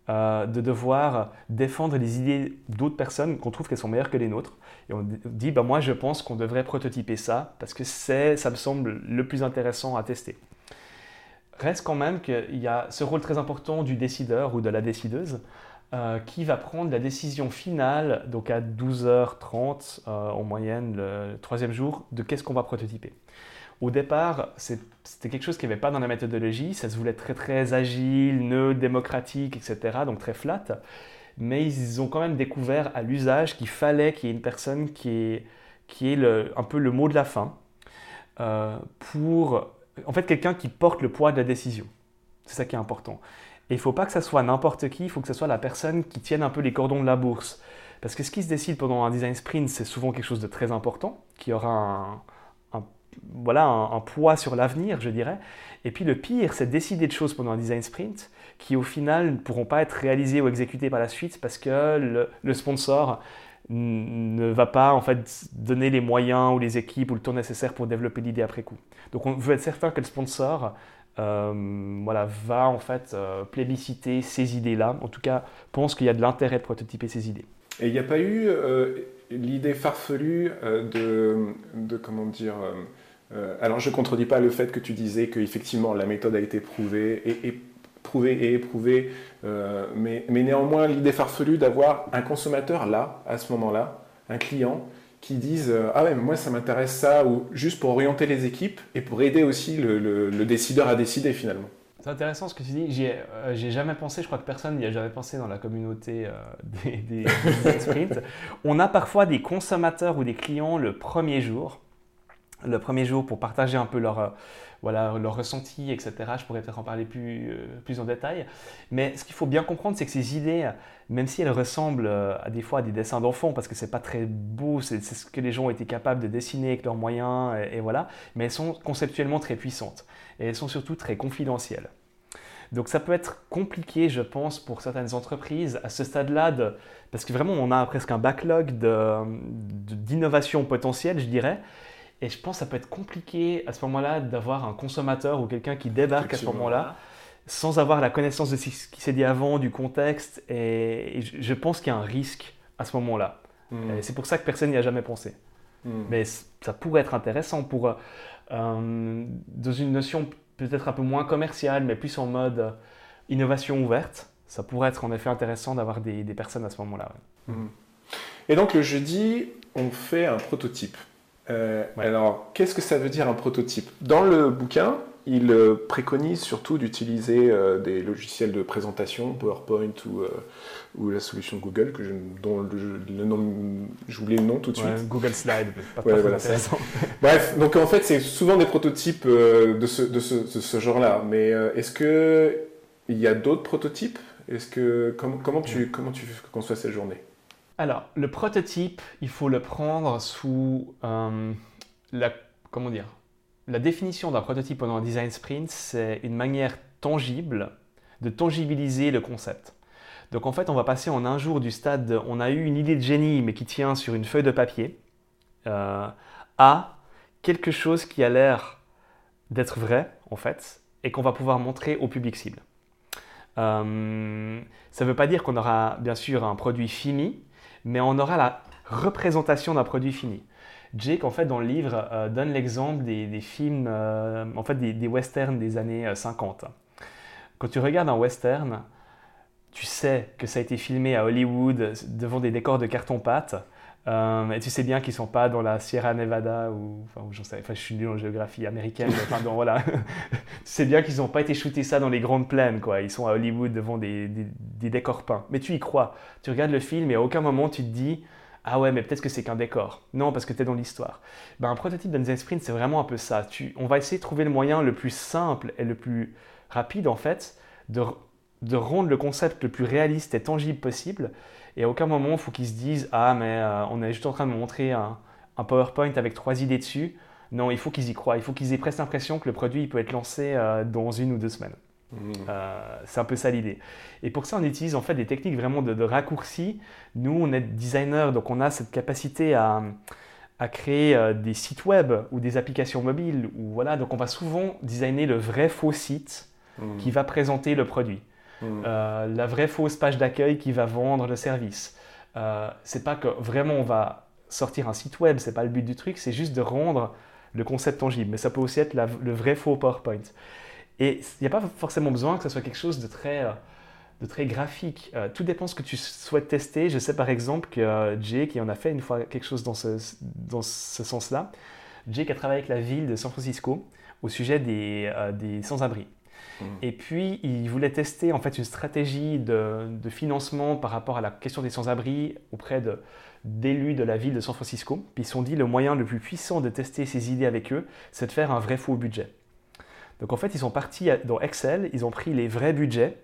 B: euh, de devoir défendre les idées d'autres personnes qu'on trouve qu'elles sont meilleures que les nôtres. Et on dit, bah, moi je pense qu'on devrait prototyper ça parce que ça me semble le plus intéressant à tester. Reste quand même qu'il y a ce rôle très important du décideur ou de la décideuse euh, qui va prendre la décision finale, donc à 12h30 euh, en moyenne le troisième jour, de qu'est-ce qu'on va prototyper. Au départ, c'était quelque chose qui n'y avait pas dans la méthodologie, ça se voulait très très agile, neutre, démocratique, etc., donc très flat. Mais ils ont quand même découvert à l'usage qu'il fallait qu'il y ait une personne qui ait, qui est un peu le mot de la fin, euh, pour, en fait, quelqu'un qui porte le poids de la décision. C'est ça qui est important. Et il ne faut pas que ce soit n'importe qui, il faut que ce soit la personne qui tienne un peu les cordons de la bourse. Parce que ce qui se décide pendant un design sprint, c'est souvent quelque chose de très important, qui aura un, voilà, un, poids sur l'avenir, je dirais. Et puis le pire, c'est décider de choses pendant un design sprint qui au final ne pourront pas être réalisées ou exécutées par la suite parce que le, sponsor ne va pas en fait donner les moyens ou les équipes ou le temps nécessaire pour développer l'idée après coup. Donc on veut être certain que le sponsor euh, voilà, va en fait euh, plébisciter ces idées-là, en tout cas pense qu'il y a de l'intérêt de prototyper ces idées.
A: Et il n'y a pas eu euh, l'idée farfelue de, de, comment dire, euh, alors je ne contredis pas le fait que tu disais qu'effectivement la méthode a été prouvée et, prouvée et éprouvée, euh, mais, néanmoins l'idée farfelue d'avoir un consommateur là, à ce moment-là, un client, qui dise euh, Ah ouais, moi ça m'intéresse ça, ou juste pour orienter les équipes et pour aider aussi le, décideur à décider finalement.
B: C'est intéressant ce que tu dis. J'y ai, jamais pensé, je crois que personne n'y a jamais pensé dans la communauté des. On a parfois des consommateurs ou des clients le premier jour le premier jour pour partager un peu leur, euh, voilà, ressenti, etc. Je pourrais peut-être en parler plus, euh, plus en détail. Mais ce qu'il faut bien comprendre, c'est que ces idées, même si elles ressemblent euh, à des fois à des dessins d'enfants, parce que c'est pas très beau, c'est ce que les gens ont été capables de dessiner avec leurs moyens, et, voilà, mais elles sont conceptuellement très puissantes. Et elles sont surtout très confidentielles. Donc ça peut être compliqué, je pense, pour certaines entreprises à ce stade-là, parce que vraiment on a presque un backlog d'innovation potentielle, je dirais, et je pense que ça peut être compliqué à ce moment-là d'avoir un consommateur ou quelqu'un qui débarque à ce moment-là sans avoir la connaissance de ce qui s'est dit avant, du contexte. Et, je pense qu'il y a un risque à ce moment-là. Hmm. C'est pour ça que personne n'y a jamais pensé. Hmm. Mais ça pourrait être intéressant pour, euh, dans une notion peut-être un peu moins commerciale, mais plus en mode euh, innovation ouverte. Ça pourrait être en effet intéressant d'avoir des, des, personnes à ce moment-là.
A: Hmm. Et donc le jeudi, on fait un prototype. Alors, qu'est-ce que ça veut dire un prototype? Dans le bouquin, il euh, préconise surtout d'utiliser euh, des logiciels de présentation, PowerPoint ou, euh, ou la solution Google, que je, dont j'oublie le nom tout de suite.
B: Google Slide, pas, ouais, voilà,
A: Bref, donc en fait, c'est souvent des prototypes de ce, de ce, de ce genre-là. Mais est-ce que il y a d'autres prototypes? Est-ce que comment, comment tu comment tu conçois cette journée?
B: Alors, le prototype, il faut le prendre sous la comment dire la définition d'un prototype pendant un design sprint, c'est une manière tangible de tangibiliser le concept. Donc en fait, on va passer en un jour du stade on a eu une idée de génie mais qui tient sur une feuille de papier euh, à quelque chose qui a l'air d'être vrai en fait et qu'on va pouvoir montrer au public cible. Euh, ça ne veut pas dire qu'on aura bien sûr un produit fini, mais on aura la représentation d'un produit fini. Jake, en fait, dans le livre, euh, donne l'exemple des, films, euh, en fait, des, westerns des années 50. Euh, Quand tu regardes un western, tu sais que ça a été filmé à Hollywood devant des décors de carton-pâte. Et tu sais bien qu'ils ne sont pas dans la Sierra Nevada ou, enfin, sais, enfin je suis nul en géographie américaine, enfin, voilà. tu sais bien qu'ils n'ont pas été shootés ça dans les grandes plaines, quoi. Ils sont à Hollywood devant des, des, décors peints. Mais tu y crois. Tu regardes le film et à aucun moment tu te dis, ah ouais, mais peut-être que c'est qu'un décor. Non, parce que tu es dans l'histoire. Ben, un prototype d'un sprint, c'est vraiment un peu ça. on va essayer de trouver le moyen le plus simple et le plus rapide, en fait, de, rendre le concept le plus réaliste et tangible possible. Et à aucun moment, il faut qu'ils se disent Ah, mais euh, on est juste en train de montrer un, PowerPoint avec trois idées dessus. Non, il faut qu'ils y croient. Il faut qu'ils aient presque l'impression que le produit peut être lancé euh, dans une ou deux semaines. Mmh. Euh, c'est un peu ça l'idée. Et pour ça, on utilise en fait des techniques vraiment de, raccourci. Nous, on est designer, donc on a cette capacité à, créer euh, des sites web ou des applications mobiles. Ou voilà, donc on va souvent designer le vrai faux site mmh. qui va présenter le produit, mmh. euh, la vraie fausse page d'accueil qui va vendre le service. c'est pas que vraiment on va sortir un site web, c'est pas le but du truc, c'est juste de rendre le concept tangible. Mais ça peut aussi être le vrai faux PowerPoint. Et il n'y a pas forcément besoin que ce soit quelque chose de très, euh, de très graphique. Euh, tout dépend ce que tu souhaites tester. Je sais par exemple que euh, Jay, qui en a fait une fois quelque chose dans ce, dans ce sens-là, Jay qui a travaillé avec la ville de San Francisco au sujet des, des sans-abri. Mmh. Et puis, il voulait tester en fait une stratégie de, financement par rapport à la question des sans-abri auprès d'élus de la ville de San Francisco. Puis ils se sont dit le moyen le plus puissant de tester ces idées avec eux, c'est de faire un vrai faux budget. Donc en fait, ils sont partis dans Excel, ils ont pris les vrais budgets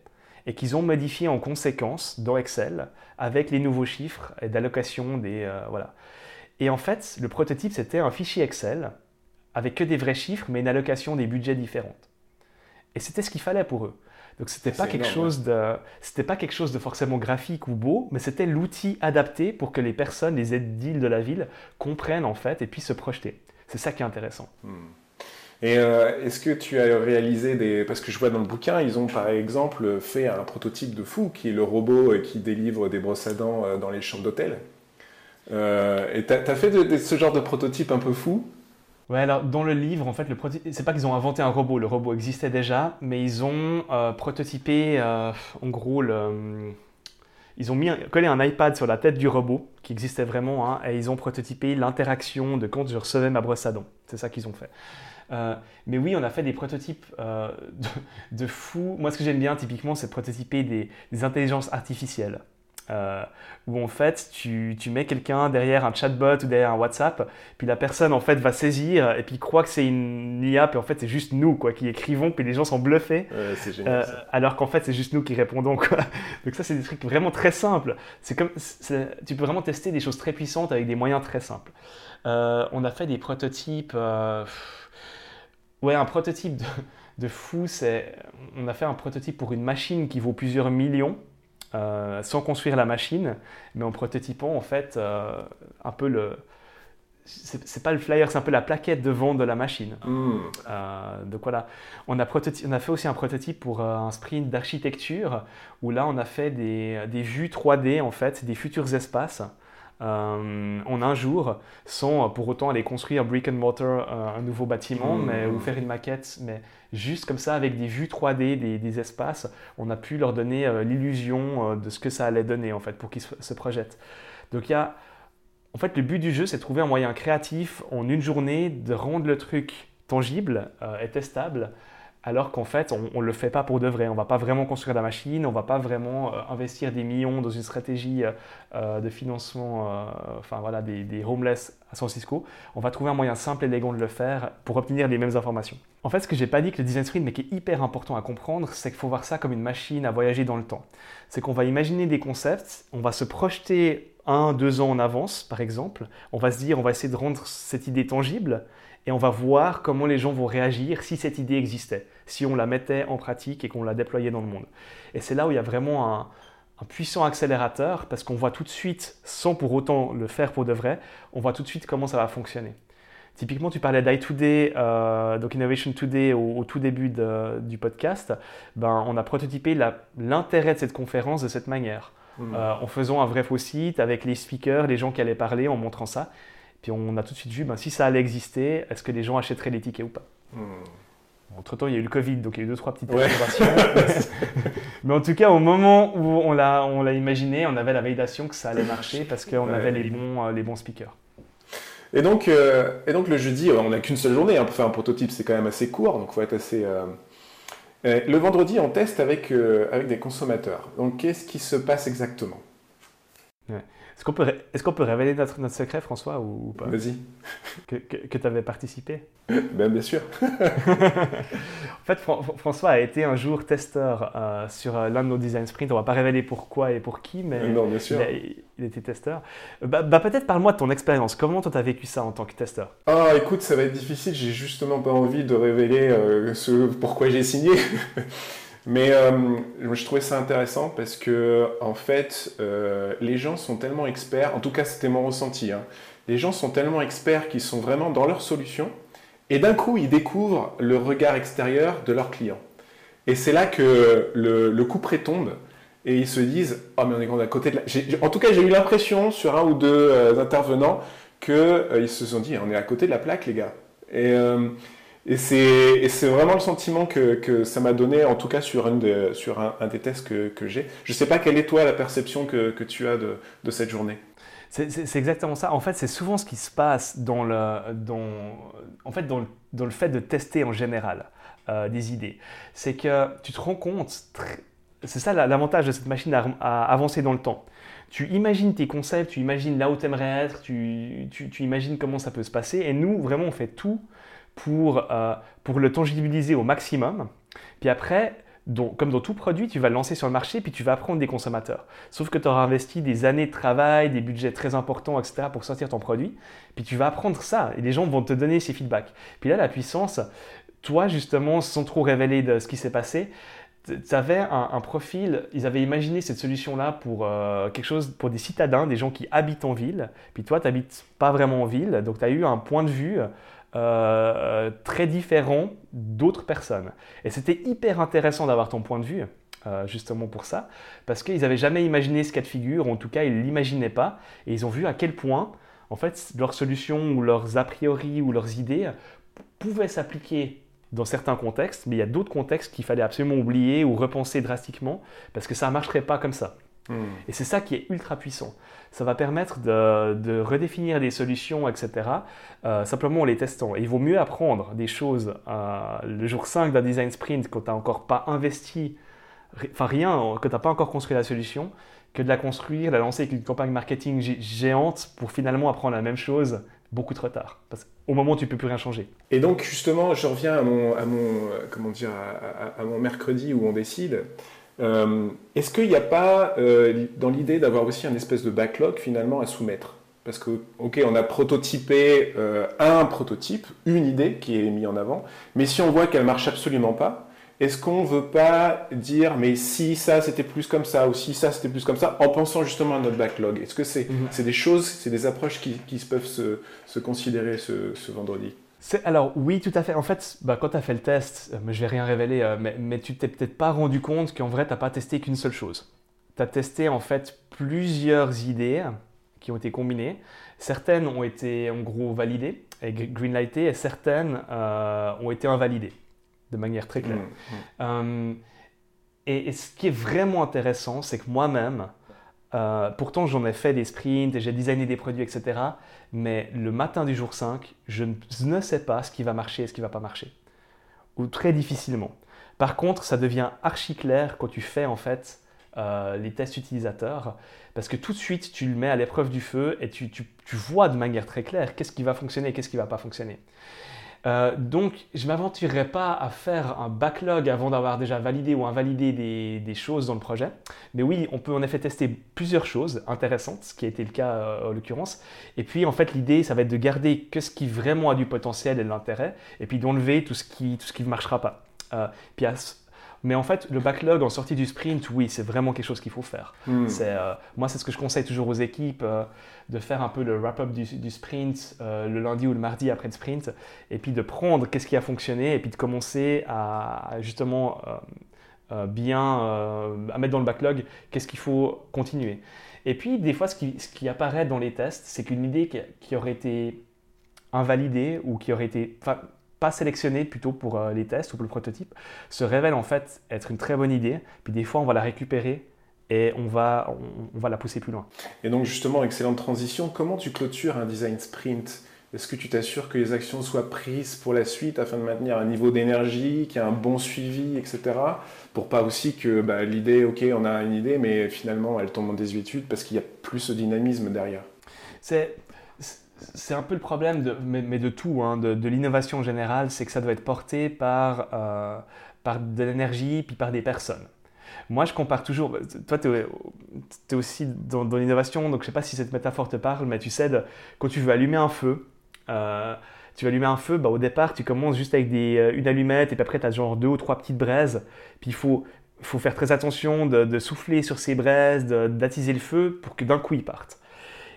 B: et qu'ils ont modifiés en conséquence dans Excel avec les nouveaux chiffres et d'allocation des... Euh, voilà. Et en fait, le prototype, c'était un fichier Excel avec que des vrais chiffres, mais une allocation des budgets différentes. Et c'était ce qu'il fallait pour eux. Donc c'était pas quelque chose de, c'était pas quelque chose de forcément graphique ou beau, mais c'était l'outil adapté pour que les personnes, les aides de la ville comprennent en fait et puissent se projeter. C'est ça qui est intéressant. Hmm.
A: Et euh, est-ce que tu as réalisé des... Parce que je vois dans le bouquin, ils ont par exemple fait un prototype de fou, qui est le robot qui délivre des brosses à dents euh, dans les chambres d'hôtel. Euh, et tu as, fait ce genre de prototype un peu fou
B: Ouais, alors dans le livre, en fait, le c'est pas qu'ils ont inventé un robot, le robot existait déjà, mais ils ont prototypé, en gros, ils ont mis, collé un iPad sur la tête du robot, qui existait vraiment, hein, et ils ont prototypé l'interaction de quand je recevais ma brosse à dents. C'est ça qu'ils ont fait. Euh, mais oui, on a fait des prototypes euh, de, fous. Moi, ce que j'aime bien, typiquement, c'est prototyper des, intelligences artificielles. Euh, où en fait, tu, mets quelqu'un derrière un chatbot ou derrière un WhatsApp, puis la personne en fait va saisir et puis croit que c'est une IA, puis en fait c'est juste nous quoi qui écrivons, puis les gens sont bluffés, alors qu'en fait c'est juste nous qui répondons quoi. Donc ça c'est des trucs vraiment très simples. C'est comme, tu peux vraiment tester des choses très puissantes avec des moyens très simples. on a fait des prototypes. Ouais, un prototype de, fou, c'est. On a fait un prototype pour une machine qui vaut plusieurs millions, euh, sans construire la machine, mais en prototypant en fait euh, un peu le. C'est pas le flyer, c'est un peu la plaquette de vente de la machine. Hmm. Euh, donc voilà, on a, on a, fait aussi un prototype pour un sprint d'architecture où là on a fait des, des, vues 3D en fait, des futurs espaces euh, en un jour sans pour autant aller construire brick and mortar euh, un nouveau bâtiment mmh. mais, ou faire une maquette, mais juste comme ça avec des vues 3D des, espaces, on a pu leur donner euh, l'illusion de ce que ça allait donner en fait pour qu'ils se, projettent. Donc il y a en fait, le but du jeu, c'est de trouver un moyen créatif en une journée de rendre le truc tangible et testable alors qu'en fait, on ne le fait pas pour de vrai. On ne va pas vraiment construire la machine, on ne va pas vraiment euh, investir des millions dans une stratégie euh, euh, de financement, enfin voilà, des, des, homeless à San Francisco. On va trouver un moyen simple et élégant de le faire pour obtenir les mêmes informations. En fait, ce que j'ai pas dit que le design sprint, mais qui est hyper important à comprendre, c'est qu'il faut voir ça comme une machine à voyager dans le temps. C'est qu'on va imaginer des concepts, on va se projeter un, deux ans en avance, par exemple. On va se dire, on va essayer de rendre cette idée tangible et on va voir comment les gens vont réagir si cette idée existait, si on la mettait en pratique et qu'on la déployait dans le monde. Et c'est là où il y a vraiment un, puissant accélérateur parce qu'on voit tout de suite, sans pour autant le faire pour de vrai, on voit tout de suite comment ça va fonctionner. Typiquement, tu parlais d'I Today, euh, donc Innovation Today au, tout début du podcast. Ben, on a prototypé l'intérêt de cette conférence de cette manière, mmh. euh, en faisant un vrai faux site avec les speakers, les gens qui allaient parler, en montrant ça. Puis on a tout de suite vu, ben, si ça allait exister, est-ce que les gens achèteraient les tickets ou pas hmm. Entre-temps, il y a eu le Covid, donc il y a eu deux, trois petites ouais. Mais en tout cas, au moment où on l'a, on l'a imaginé, on avait la validation que ça allait marcher parce qu'on avait les bons, euh, les bons speakers.
A: Et donc, euh, et donc le jeudi, on n'a qu'une seule journée hein, pour faire un prototype, c'est quand même assez court, donc faut être assez... Euh, le vendredi, on teste avec, avec des consommateurs. Donc qu'est-ce qui se passe exactement?
B: Est-ce qu'on peut, est peut, révéler notre, notre, secret, François, ou, pas?
A: Vas-y.
B: Que, que, tu avais participé?
A: Ben, Bien sûr.
B: en fait, François a été un jour testeur euh, sur euh, l'un de nos design sprints. On va pas révéler pourquoi et pour qui, mais
A: non, bien sûr.
B: Il, était testeur. Bah, bah peut-être parle-moi de ton expérience. Comment toi, tu as vécu ça en tant que testeur?
A: Ah, écoute, ça va être difficile. J'ai justement pas envie de révéler euh, ce pourquoi j'ai signé. Mais euh, je trouvais ça intéressant parce que, en fait, euh, les gens sont tellement experts, en tout cas c'était mon ressenti, hein. les gens sont tellement experts qu'ils sont vraiment dans leur solution et d'un coup ils découvrent le regard extérieur de leurs clients. Et c'est là que le, le coup prétombe et ils se disent Oh, mais on est à côté de la. En tout cas, j'ai eu l'impression sur un ou deux euh, intervenants qu'ils se sont dit On est à côté de la plaque, les gars. Et. Et c'est vraiment le sentiment que, que ça m'a donné, en tout cas sur, une sur un, des tests que, que j'ai. Je ne sais pas quelle est toi la perception que, que tu as de, de cette journée.
B: C'est exactement ça. En fait, c'est souvent ce qui se passe dans le, dans, en fait, dans dans le fait de tester en général euh, des idées. C'est que tu te rends compte, c'est ça l'avantage de cette machine à, à, avancer dans le temps. Tu imagines tes concepts, tu imagines là où tu aimerais être, tu, tu, tu imagines comment ça peut se passer. Et nous, vraiment, on fait tout pour, euh, pour le tangibiliser au maximum. Puis après, comme dans tout produit, tu vas le lancer sur le marché, puis tu vas apprendre des consommateurs. Sauf que tu auras investi des années de travail, des budgets très importants, etc., pour sortir ton produit. Puis tu vas apprendre ça, et les gens vont te donner ces feedbacks. Puis là, la puissance, toi, justement, sans trop révéler de ce qui s'est passé, tu avais un, profil, ils avaient imaginé cette solution-là pour euh, quelque chose, pour des citadins, des gens qui habitent en ville. Puis toi, tu n'habites pas vraiment en ville, donc tu as eu un point de vue euh, très différent d'autres personnes. Et c'était hyper intéressant d'avoir ton point de vue, euh, justement pour ça, parce qu'ils n'avaient jamais imaginé ce cas de figure, ou en tout cas ils ne l'imaginaient pas, et ils ont vu à quel point, en fait, leurs solutions ou leurs a priori ou leurs idées pouvaient s'appliquer dans certains contextes, mais il y a d'autres contextes qu'il fallait absolument oublier ou repenser drastiquement, parce que ça ne marcherait pas comme ça. Hmm. Et c'est ça qui est ultra puissant. Ça va permettre de, redéfinir des solutions, etc., euh, simplement en les testant. il vaut mieux apprendre des choses euh, le jour 5 d'un design sprint quand tu n'as encore pas investi, enfin rien, que tu n'as pas encore construit la solution, que de la construire, la lancer avec une campagne marketing géante pour finalement apprendre la même chose beaucoup trop tard. Parce qu'au moment où tu peux plus rien changer.
A: Et donc justement, je reviens à mon, euh, comment dire, à mon mercredi où on décide. Euh, est-ce qu'il n'y a pas euh, dans l'idée d'avoir aussi un espèce de backlog finalement à soumettre? Parce que, ok, on a prototypé euh, un prototype, une idée qui est mise en avant, mais si on voit qu'elle marche absolument pas, est-ce qu'on ne veut pas dire, mais si ça c'était plus comme ça, ou si ça c'était plus comme ça, en pensant justement à notre backlog? Est-ce que c'est mhm. des choses, c'est des approches qui, peuvent se, considérer ce vendredi?
B: Alors oui, tout à fait. En fait, bah, quand tu as fait le test, euh, mais je vais rien révéler, euh, mais, tu t'es peut-être pas rendu compte qu'en vrai, tu n'as pas testé qu'une seule chose. Tu as testé en fait plusieurs idées qui ont été combinées. Certaines ont été en gros validées et greenlightées et certaines euh, ont été invalidées de manière très claire. Mmh, mmh. et, ce qui est vraiment intéressant, c'est que moi-même, pourtant, j'en ai fait des sprints et j'ai designé des produits, etc. Mais le matin du jour 5, je ne sais pas ce qui va marcher et ce qui ne va pas marcher. Ou très difficilement. Par contre, ça devient archi clair quand tu fais en fait euh, les tests utilisateurs, parce que tout de suite, tu le mets à l'épreuve du feu et tu, vois de manière très claire qu'est-ce qui va fonctionner, qu'est-ce qui ne va pas fonctionner. Euh, donc, je m'aventurerai pas à faire un backlog avant d'avoir déjà validé ou invalidé des, choses dans le projet. Mais oui, on peut en effet tester plusieurs choses intéressantes, ce qui a été le cas euh, en l'occurrence. Et puis, en fait, l'idée, ça va être de garder que ce qui vraiment a du potentiel et de l'intérêt, et puis d'enlever tout ce qui ne marchera pas. puis mais en fait, le backlog en sortie du sprint, oui, c'est vraiment quelque chose qu'il faut faire. Euh, moi, c'est ce que je conseille toujours aux équipes, euh, de faire un peu le wrap-up du, sprint euh, le lundi ou le mardi après le sprint, et puis de prendre qu'est-ce qui a fonctionné, et puis de commencer à, justement bien à mettre dans le backlog qu'est-ce qu'il faut continuer. Et puis, des fois, ce qui, ce qui apparaît dans les tests, c'est qu'une idée qui, qui, aurait été invalidée ou qui aurait été pas sélectionné plutôt pour euh, les tests ou pour le prototype, se révèle en fait être une très bonne idée. Puis des fois, on va la récupérer et on va, on, va la pousser plus loin.
A: Et donc justement, excellente transition, comment tu clôtures un design sprint? Est-ce que tu t'assures que les actions soient prises pour la suite afin de maintenir un niveau d'énergie, qu'il y ait un bon suivi, etc. Pour pas aussi que bah, l'idée, ok, on a une idée, mais finalement elle tombe en désuétude parce qu'il y a plus ce dynamisme derrière.
B: C'est c'est un peu le problème, de, mais, de tout, hein, de, l'innovation en général, c'est que ça doit être porté par, euh, de l'énergie puis par des personnes. Moi, je compare toujours. Toi, tu es, aussi dans, l'innovation, donc je ne sais pas si cette métaphore te parle, mais tu sais, quand tu veux allumer un feu, euh, tu veux allumer un feu, bah, au départ, tu commences juste avec des, euh, une allumette, et puis après, tu as genre deux ou trois petites braises. Puis il faut, faut faire très attention de, de souffler sur ces braises, d'attiser le feu pour que d'un coup, il parte.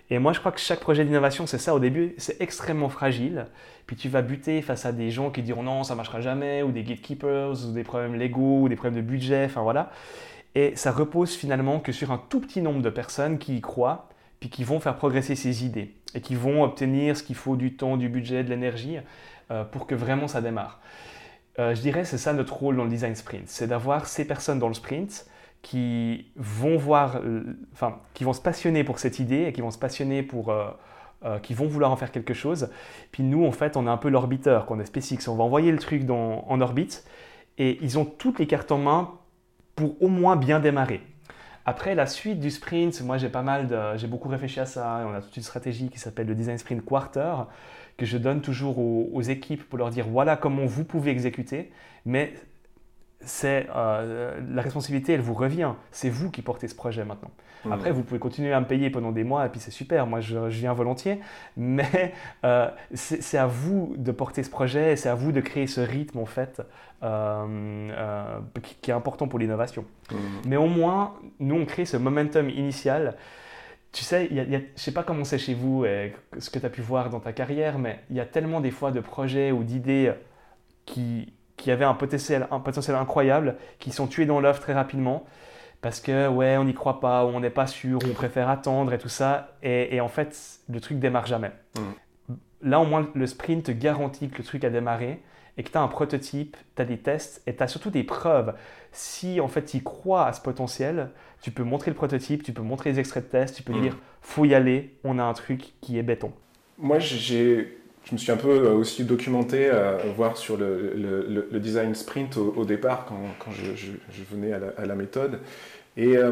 B: Et moi, je crois que chaque projet d'innovation, c'est ça. Au début, c'est extrêmement fragile. Puis tu vas buter face à des gens qui diront non, ça marchera jamais, ou des gatekeepers, ou des problèmes légaux, ou des problèmes de budget, enfin voilà. Et ça repose finalement que sur un tout petit nombre de personnes qui y croient, puis qui vont faire progresser ces idées, et qui vont obtenir ce qu'il faut du temps, du budget, de l'énergie, euh, pour que vraiment ça démarre. Euh, je dirais c'est ça notre rôle dans le design sprint, c'est d'avoir ces personnes dans le sprint qui vont voir, euh, enfin, qui vont se passionner pour cette idée et qui vont se passionner pour, euh, euh, qui vont vouloir en faire quelque chose. Puis nous, en fait, on est un peu l'orbiteur, qu'on est SpaceX. On va envoyer le truc en orbite et ils ont toutes les cartes en main pour au moins bien démarrer. Après la suite du sprint, moi j'ai pas mal j'ai beaucoup réfléchi à ça. On a toute une stratégie qui s'appelle le design sprint quarter que je donne toujours aux, aux équipes pour leur dire voilà comment vous pouvez exécuter, mais c'est euh, la responsabilité, elle vous revient. C'est vous qui portez ce projet maintenant. Mmh. Après, vous pouvez continuer à me payer pendant des mois et puis c'est super. Moi, je, viens volontiers, mais euh, c'est à vous de porter ce projet c'est à vous de créer ce rythme en fait euh, qui, est important pour l'innovation. Mmh. Mais au moins, nous on crée ce momentum initial. Tu sais, je ne sais pas comment c'est chez vous et ce que tu as pu voir dans ta carrière, mais il y a tellement des fois de projets ou d'idées qui qui avaient un potentiel, un potentiel incroyable, qui sont tués dans l'œuf très rapidement parce que ouais, on n'y croit pas, ou on n'est pas sûr, ou on préfère attendre et tout ça. Et, en fait, le truc démarre jamais. Mm. Là, au moins, le sprint te garantit que le truc a démarré et que tu as un prototype, tu as des tests et tu as surtout des preuves. Si en fait tu crois à ce potentiel, tu peux montrer le prototype, tu peux montrer les extraits de tests, tu peux mm. dire faut y aller, on a un truc qui est béton.
A: Moi, j'ai je me suis un peu euh, aussi documenté à voir sur le, design sprint au, départ quand, je, venais à la, méthode. Et euh,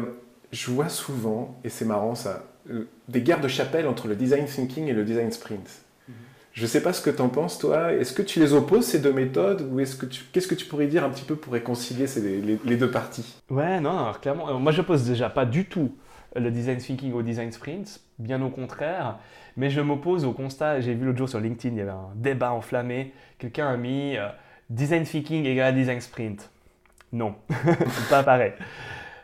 A: je vois souvent, et c'est marrant ça, euh, des guerres de chapelle entre le design thinking et le design sprint. Mhm. Je ne sais pas ce que tu en penses, toi. Est-ce que tu les opposes, ces deux méthodes Ou est-ce que tu... qu'est-ce que tu pourrais dire un petit peu pour réconcilier ces, les, deux parties?
B: Ouais, non, clairement. Moi, je n'oppose déjà pas du tout le design thinking au design sprint, bien au contraire. Mais je m'oppose au constat, j'ai vu l'autre jour sur LinkedIn, il y avait un débat enflammé. Quelqu'un a mis euh, design thinking égale design sprint. Non, pas pareil.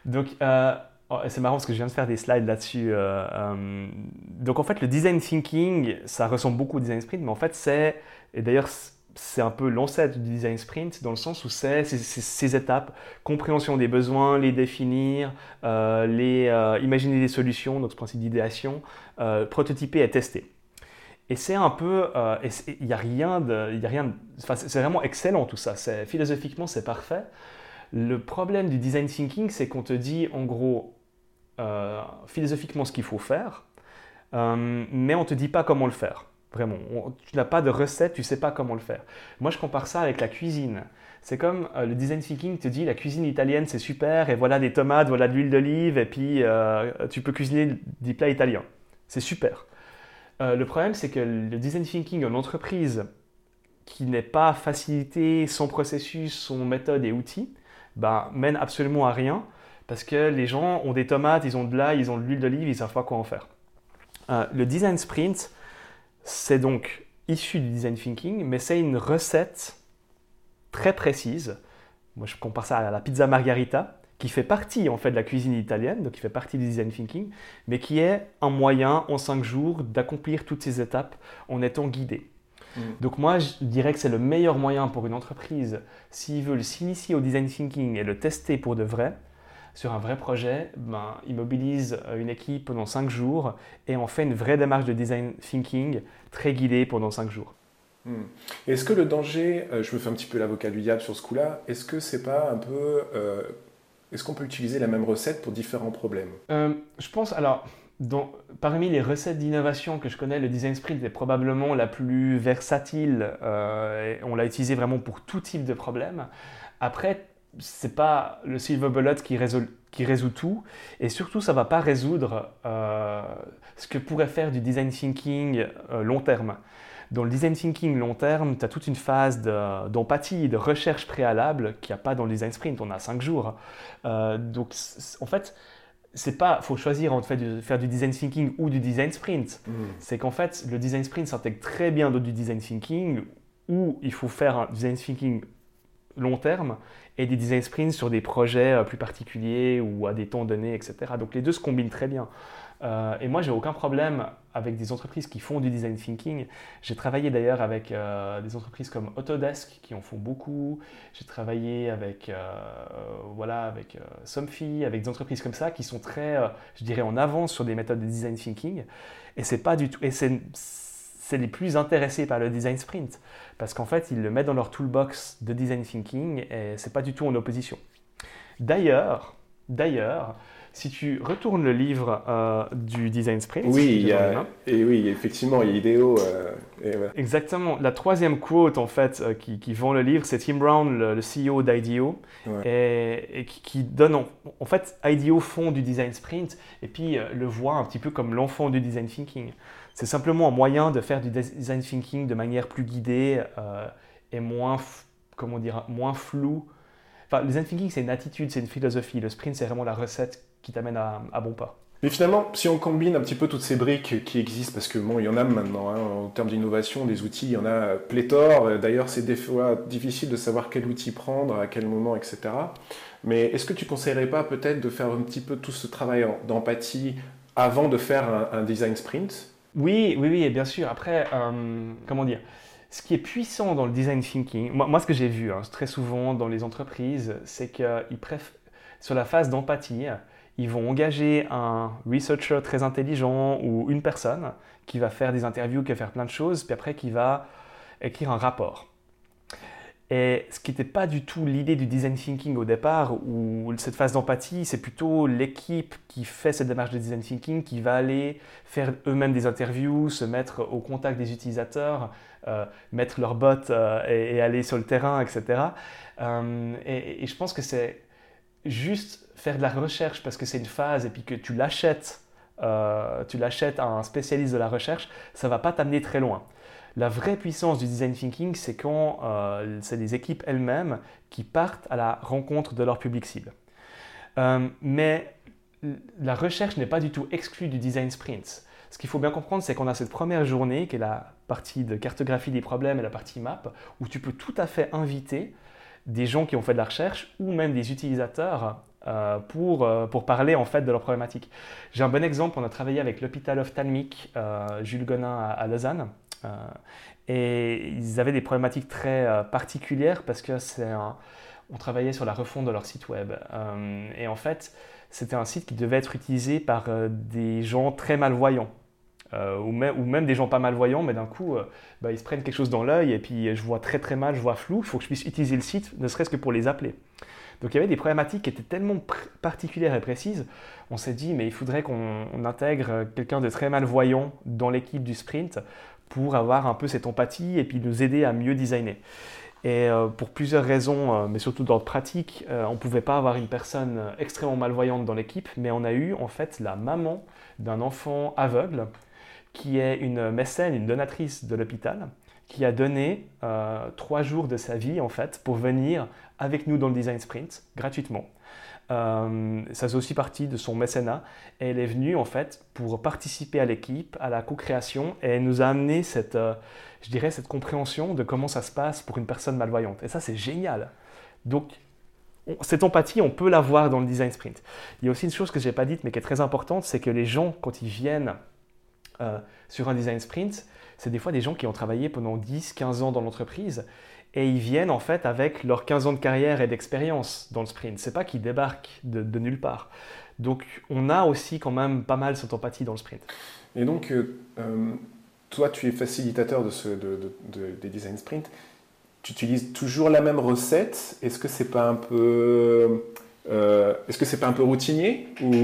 B: Donc, euh, oh, c'est marrant parce que je viens de faire des slides là-dessus. Euh, donc, en fait, le design thinking, ça ressemble beaucoup au design sprint, mais en fait, c'est, et d'ailleurs, c'est un peu l'ancêtre du design sprint dans le sens où c'est ces étapes, compréhension des besoins, les définir, euh, les, euh, imaginer des solutions, donc ce principe d'idéation, euh, prototyper et tester. Et c'est un peu, il n'y a rien de, rien, c'est vraiment excellent tout ça. Philosophiquement, c'est parfait. Le problème du design thinking, c'est qu'on te dit en gros, philosophiquement ce qu'il faut faire, mais on ne te dit pas comment le faire. Vraiment, tu n'as pas de recette, tu ne sais pas comment le faire. Moi, je compare ça avec la cuisine. C'est comme euh, le design thinking te dit la cuisine italienne c'est super et voilà des tomates, voilà de l'huile d'olive et puis euh, tu peux cuisiner des plats italiens. C'est super. Euh, le problème c'est que le design thinking en entreprise qui n'est pas facilité son processus, son méthode et outils, ben, mène absolument à rien parce que les gens ont des tomates, ils ont de l'ail, ils ont de l'huile d'olive, ils ne savent pas quoi en faire. le design sprint, c'est donc issu du design thinking, mais c'est une recette très précise. Moi, je compare ça à la pizza margarita, qui fait partie en fait de la cuisine italienne, donc qui fait partie du design thinking, mais qui est un moyen en cinq jours d'accomplir toutes ces étapes en étant guidé. Mm. Donc moi, je dirais que c'est le meilleur moyen pour une entreprise, s'ils veulent s'initier au design thinking et le tester pour de vrai, sur un vrai projet, ben, ils mobilisent une équipe pendant cinq jours et on fait une vraie démarche de design thinking très guidée pendant cinq jours.
A: Hmm. Est-ce que le danger, euh, je me fais un petit peu l'avocat du diable sur ce coup-là, est-ce que c'est pas un peu. Euh, est-ce qu'on peut utiliser la même recette pour différents problèmes?
B: Euh, Je pense, alors, parmi les recettes d'innovation que je connais, le design sprint est probablement la plus versatile. on l'a utilisé vraiment pour tout type de problème. Après, c'est pas le silver bullet qui résout, qui résout tout, et surtout, ça va pas résoudre ce que pourrait faire du design thinking long terme. Dans le design thinking long terme, tu as toute une phase d'empathie, de, recherche préalable qu'il n'y a pas dans le design sprint. On a cinq jours. Euh, donc, en fait, c'est pas, faut choisir entre faire du design thinking ou du design sprint. Mm. C'est qu'en fait, le design sprint s'intègre très bien dans du design thinking où il faut faire un design thinking long terme et des design sprints sur des projets euh, plus particuliers ou à des temps donnés, etc. Donc les deux se combinent très bien. Euh, et moi, j'ai aucun problème avec des entreprises qui font du design thinking. J'ai travaillé d'ailleurs avec euh, des entreprises comme Autodesk qui en font beaucoup. J'ai travaillé avec, voilà, avec Somfy, avec des entreprises comme ça qui sont très, je dirais, en avance sur des méthodes de design thinking. Et c'est pas du tout. Et c'est, c'est les plus intéressés par le design sprint parce qu'en fait, ils le mettent dans leur toolbox de design thinking et c'est pas du tout en opposition. D'ailleurs, d'ailleurs, si tu retournes le livre euh, du Design Sprint,
A: oui, et oui, effectivement, il y a Ideo.
B: Euh, Exactement. La troisième quote en fait euh, qui, qui, vend le livre, c'est Tim Brown, le, CEO d'IDEO, et, qui, donne en, fait IDEO fond du Design Sprint et puis le voit un petit peu comme l'enfant du Design Thinking. C'est simplement un moyen de faire du Design Thinking de manière plus guidée et moins, comment dire, moins floue. Enfin, le design thinking, c'est une attitude, c'est une philosophie. Le sprint, c'est vraiment la recette qui t'amène à, bon pas.
A: Mais finalement, si on combine un petit peu toutes ces briques qui existent, parce que bon, il y en a maintenant, hein, en termes d'innovation, des outils, il y en a pléthore. D'ailleurs, c'est des fois difficile de savoir quel outil prendre, à quel moment, etc. Mais est-ce que tu conseillerais pas peut-être de faire un petit peu tout ce travail d'empathie avant de faire un, design sprint?
B: Oui, oui, oui, bien sûr. Après, euh, comment dire ce qui est puissant dans le design thinking, moi, ce que j'ai vu hein, très souvent dans les entreprises, c'est qu'ils préfèrent, sur la phase d'empathie, ils vont engager un researcher très intelligent ou une personne qui va faire des interviews, qui va faire plein de choses, puis après qui va écrire un rapport. Et ce qui n'était pas du tout l'idée du design thinking au départ, ou cette phase d'empathie, c'est plutôt l'équipe qui fait cette démarche de design thinking qui va aller faire eux-mêmes des interviews, se mettre au contact des utilisateurs, euh, mettre leurs bottes euh, et, aller sur le terrain, etc. Euh, et, je pense que c'est juste faire de la recherche parce que c'est une phase et puis que tu l'achètes, tu l'achètes à un spécialiste de la recherche, ça va pas t'amener très loin. La vraie puissance du design thinking, c'est quand euh, c'est les équipes elles-mêmes qui partent à la rencontre de leur public cible. Euh, mais la recherche n'est pas du tout exclue du design sprint. Ce qu'il faut bien comprendre, c'est qu'on a cette première journée, qui est la partie de cartographie des problèmes et la partie map, où tu peux tout à fait inviter des gens qui ont fait de la recherche ou même des utilisateurs euh, pour, pour parler en fait de leurs problématiques. J'ai un bon exemple, on a travaillé avec l'hôpital ophtalmique euh, Jules Gonin à, Lausanne et ils avaient des problématiques très particulières parce que c'est on travaillait sur la refonte de leur site web et en fait c'était un site qui devait être utilisé par des gens très malvoyants. ou, même, ou, même, des gens pas malvoyants, mais d'un coup, bah, ils se prennent quelque chose dans l'œil et puis je vois très très mal, je vois flou, il faut que je puisse utiliser le site, ne serait-ce que pour les appeler. Donc il y avait des problématiques qui étaient tellement particulières et précises, on s'est dit, mais il faudrait qu'on intègre quelqu'un de très malvoyant dans l'équipe du sprint pour avoir un peu cette empathie et puis nous aider à mieux designer. Et euh, pour plusieurs raisons, euh, mais surtout le pratique, euh, on ne pouvait pas avoir une personne extrêmement malvoyante dans l'équipe, mais on a eu en fait la maman d'un enfant aveugle qui est une mécène, une donatrice de l'hôpital, qui a donné trois jours de sa vie en fait pour venir avec nous dans le design sprint gratuitement. Euh, ça fait aussi partie de son mécénat. Et elle est venue en fait pour participer à l'équipe, à la co-création, et elle nous a amené cette, euh, je dirais, cette compréhension de comment ça se passe pour une personne malvoyante. Et ça, c'est génial. Donc, cette empathie, on peut la voir dans le design sprint. Il y a aussi une chose que je n'ai pas dite, mais qui est très importante, c'est que les gens, quand ils viennent euh, sur un design sprint, c'est des fois des gens qui ont travaillé pendant 10, 15 ans dans l'entreprise et ils viennent en fait avec leurs 15 ans de carrière et d'expérience dans le sprint. C'est pas qu'ils débarquent de, nulle part. Donc on a aussi quand même pas mal cette empathie dans le sprint.
A: Et donc, euh, euh, toi, tu es facilitateur de ce, de, des design sprint. Tu utilises toujours la même recette. Est-ce que c'est pas un peu euh, est-ce que c'est pas un peu routinier ou,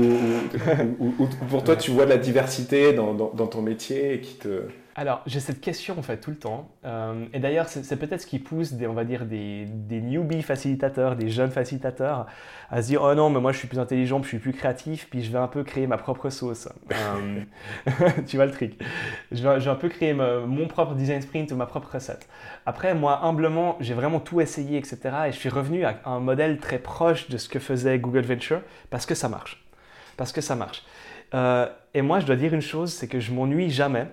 A: ou, pour toi tu vois de la diversité dans, dans, dans ton métier qui te
B: alors, j'ai cette question en fait tout le temps. Euh, et d'ailleurs, c'est peut-être ce qui pousse des, on va dire, des, des, newbie facilitateurs, des jeunes facilitateurs à se dire Oh non, mais moi je suis plus intelligent, je suis plus créatif, puis je vais un peu créer ma propre sauce. Euh, tu vois le truc. Je vais, un peu créer mon propre design sprint ou ma propre recette. Après, moi, humblement, j'ai vraiment tout essayé, etc. Et je suis revenu à un modèle très proche de ce que faisait Google Venture parce que ça marche. Parce que ça marche. Euh, et moi, je dois dire une chose c'est que je m'ennuie jamais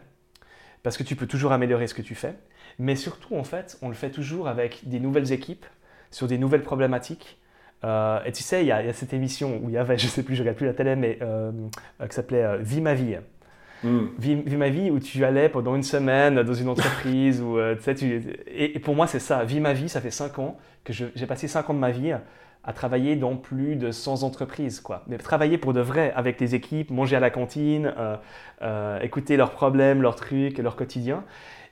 B: parce que tu peux toujours améliorer ce que tu fais. Mais surtout, en fait, on le fait toujours avec des nouvelles équipes, sur des nouvelles problématiques. Euh, et tu sais, il y, a cette émission où il y avait, je sais plus, je regarde plus la télé, mais euh, euh, qui s'appelait Vie ma vie. Hmm. Vie, ma vie où tu allais pendant une semaine dans une entreprise. où, tu sais, tu... Et, pour moi, c'est ça. Vie ma vie, ça fait 5 ans que j'ai passé 5 ans de ma vie à travailler dans plus de 100 entreprises. Quoi. Mais travailler pour de vrai avec les équipes, manger à la cantine, euh, euh, écouter leurs problèmes, leurs trucs, leur quotidien.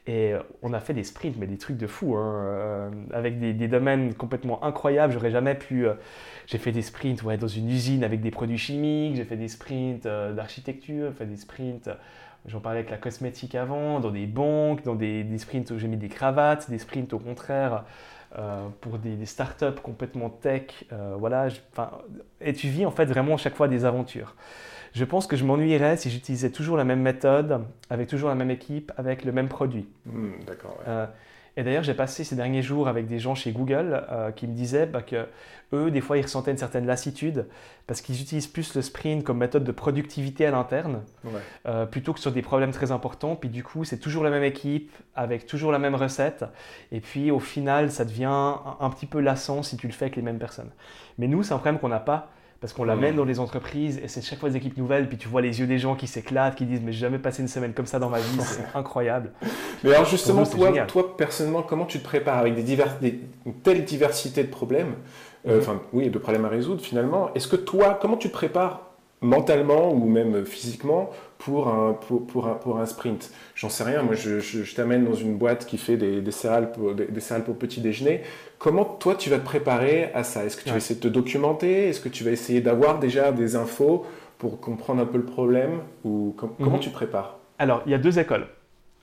B: Et on a fait des sprints, mais des trucs de fou, hein, euh, avec des, domaines complètement incroyables. J'aurais jamais pu. j'ai fait des sprints ouais, dans une usine avec des produits chimiques, j'ai fait des sprints d'architecture, j'ai fait des sprints. J'en parlais avec la cosmétique avant, dans des banques, dans des sprints où j'ai mis des cravates, des sprints au contraire euh, pour des, startups complètement tech. Euh, voilà, et tu vis en fait vraiment chaque fois des aventures. Je pense que je m'ennuierais si j'utilisais toujours la même méthode, avec toujours la même équipe, avec le même produit.
A: Hmm, d'accord.
B: Euh, et d'ailleurs, j'ai passé ces derniers jours avec des gens chez Google euh, qui me disaient bah, que eux, des fois, ils ressentaient une certaine lassitude parce qu'ils utilisent plus le sprint comme méthode de productivité à l'interne euh, plutôt que sur des problèmes très importants. Puis du coup, c'est toujours la même équipe avec toujours la même recette. Et puis au final, ça devient un petit peu lassant si tu le fais avec les mêmes personnes. Mais nous, c'est un problème qu'on n'a pas parce qu'on l'amène dans les entreprises et c'est chaque fois des équipes nouvelles, puis tu vois les yeux des gens qui s'éclatent, qui disent mais j'ai jamais passé une semaine comme ça dans ma vie, c'est incroyable.
A: Mais alors justement, toi, toi, personnellement, comment tu te prépares avec des divers, une telle diversité de problèmes, euh, mhm. enfin oui, de problèmes à résoudre finalement? Est-ce que toi, comment tu te prépares mentalement ou même physiquement pour un, pour, pour un, sprint. J'en sais rien, moi je, je, t'amène dans une boîte qui fait des, des céréales, pour, des, céréales pour petit déjeuner. Comment toi tu vas te préparer à ça? Est-ce que tu vas essayer de te documenter? Est-ce que tu vas essayer d'avoir déjà des infos pour comprendre un peu le problème ou Comment mhm. tu te prépares?
B: Alors il y a deux écoles.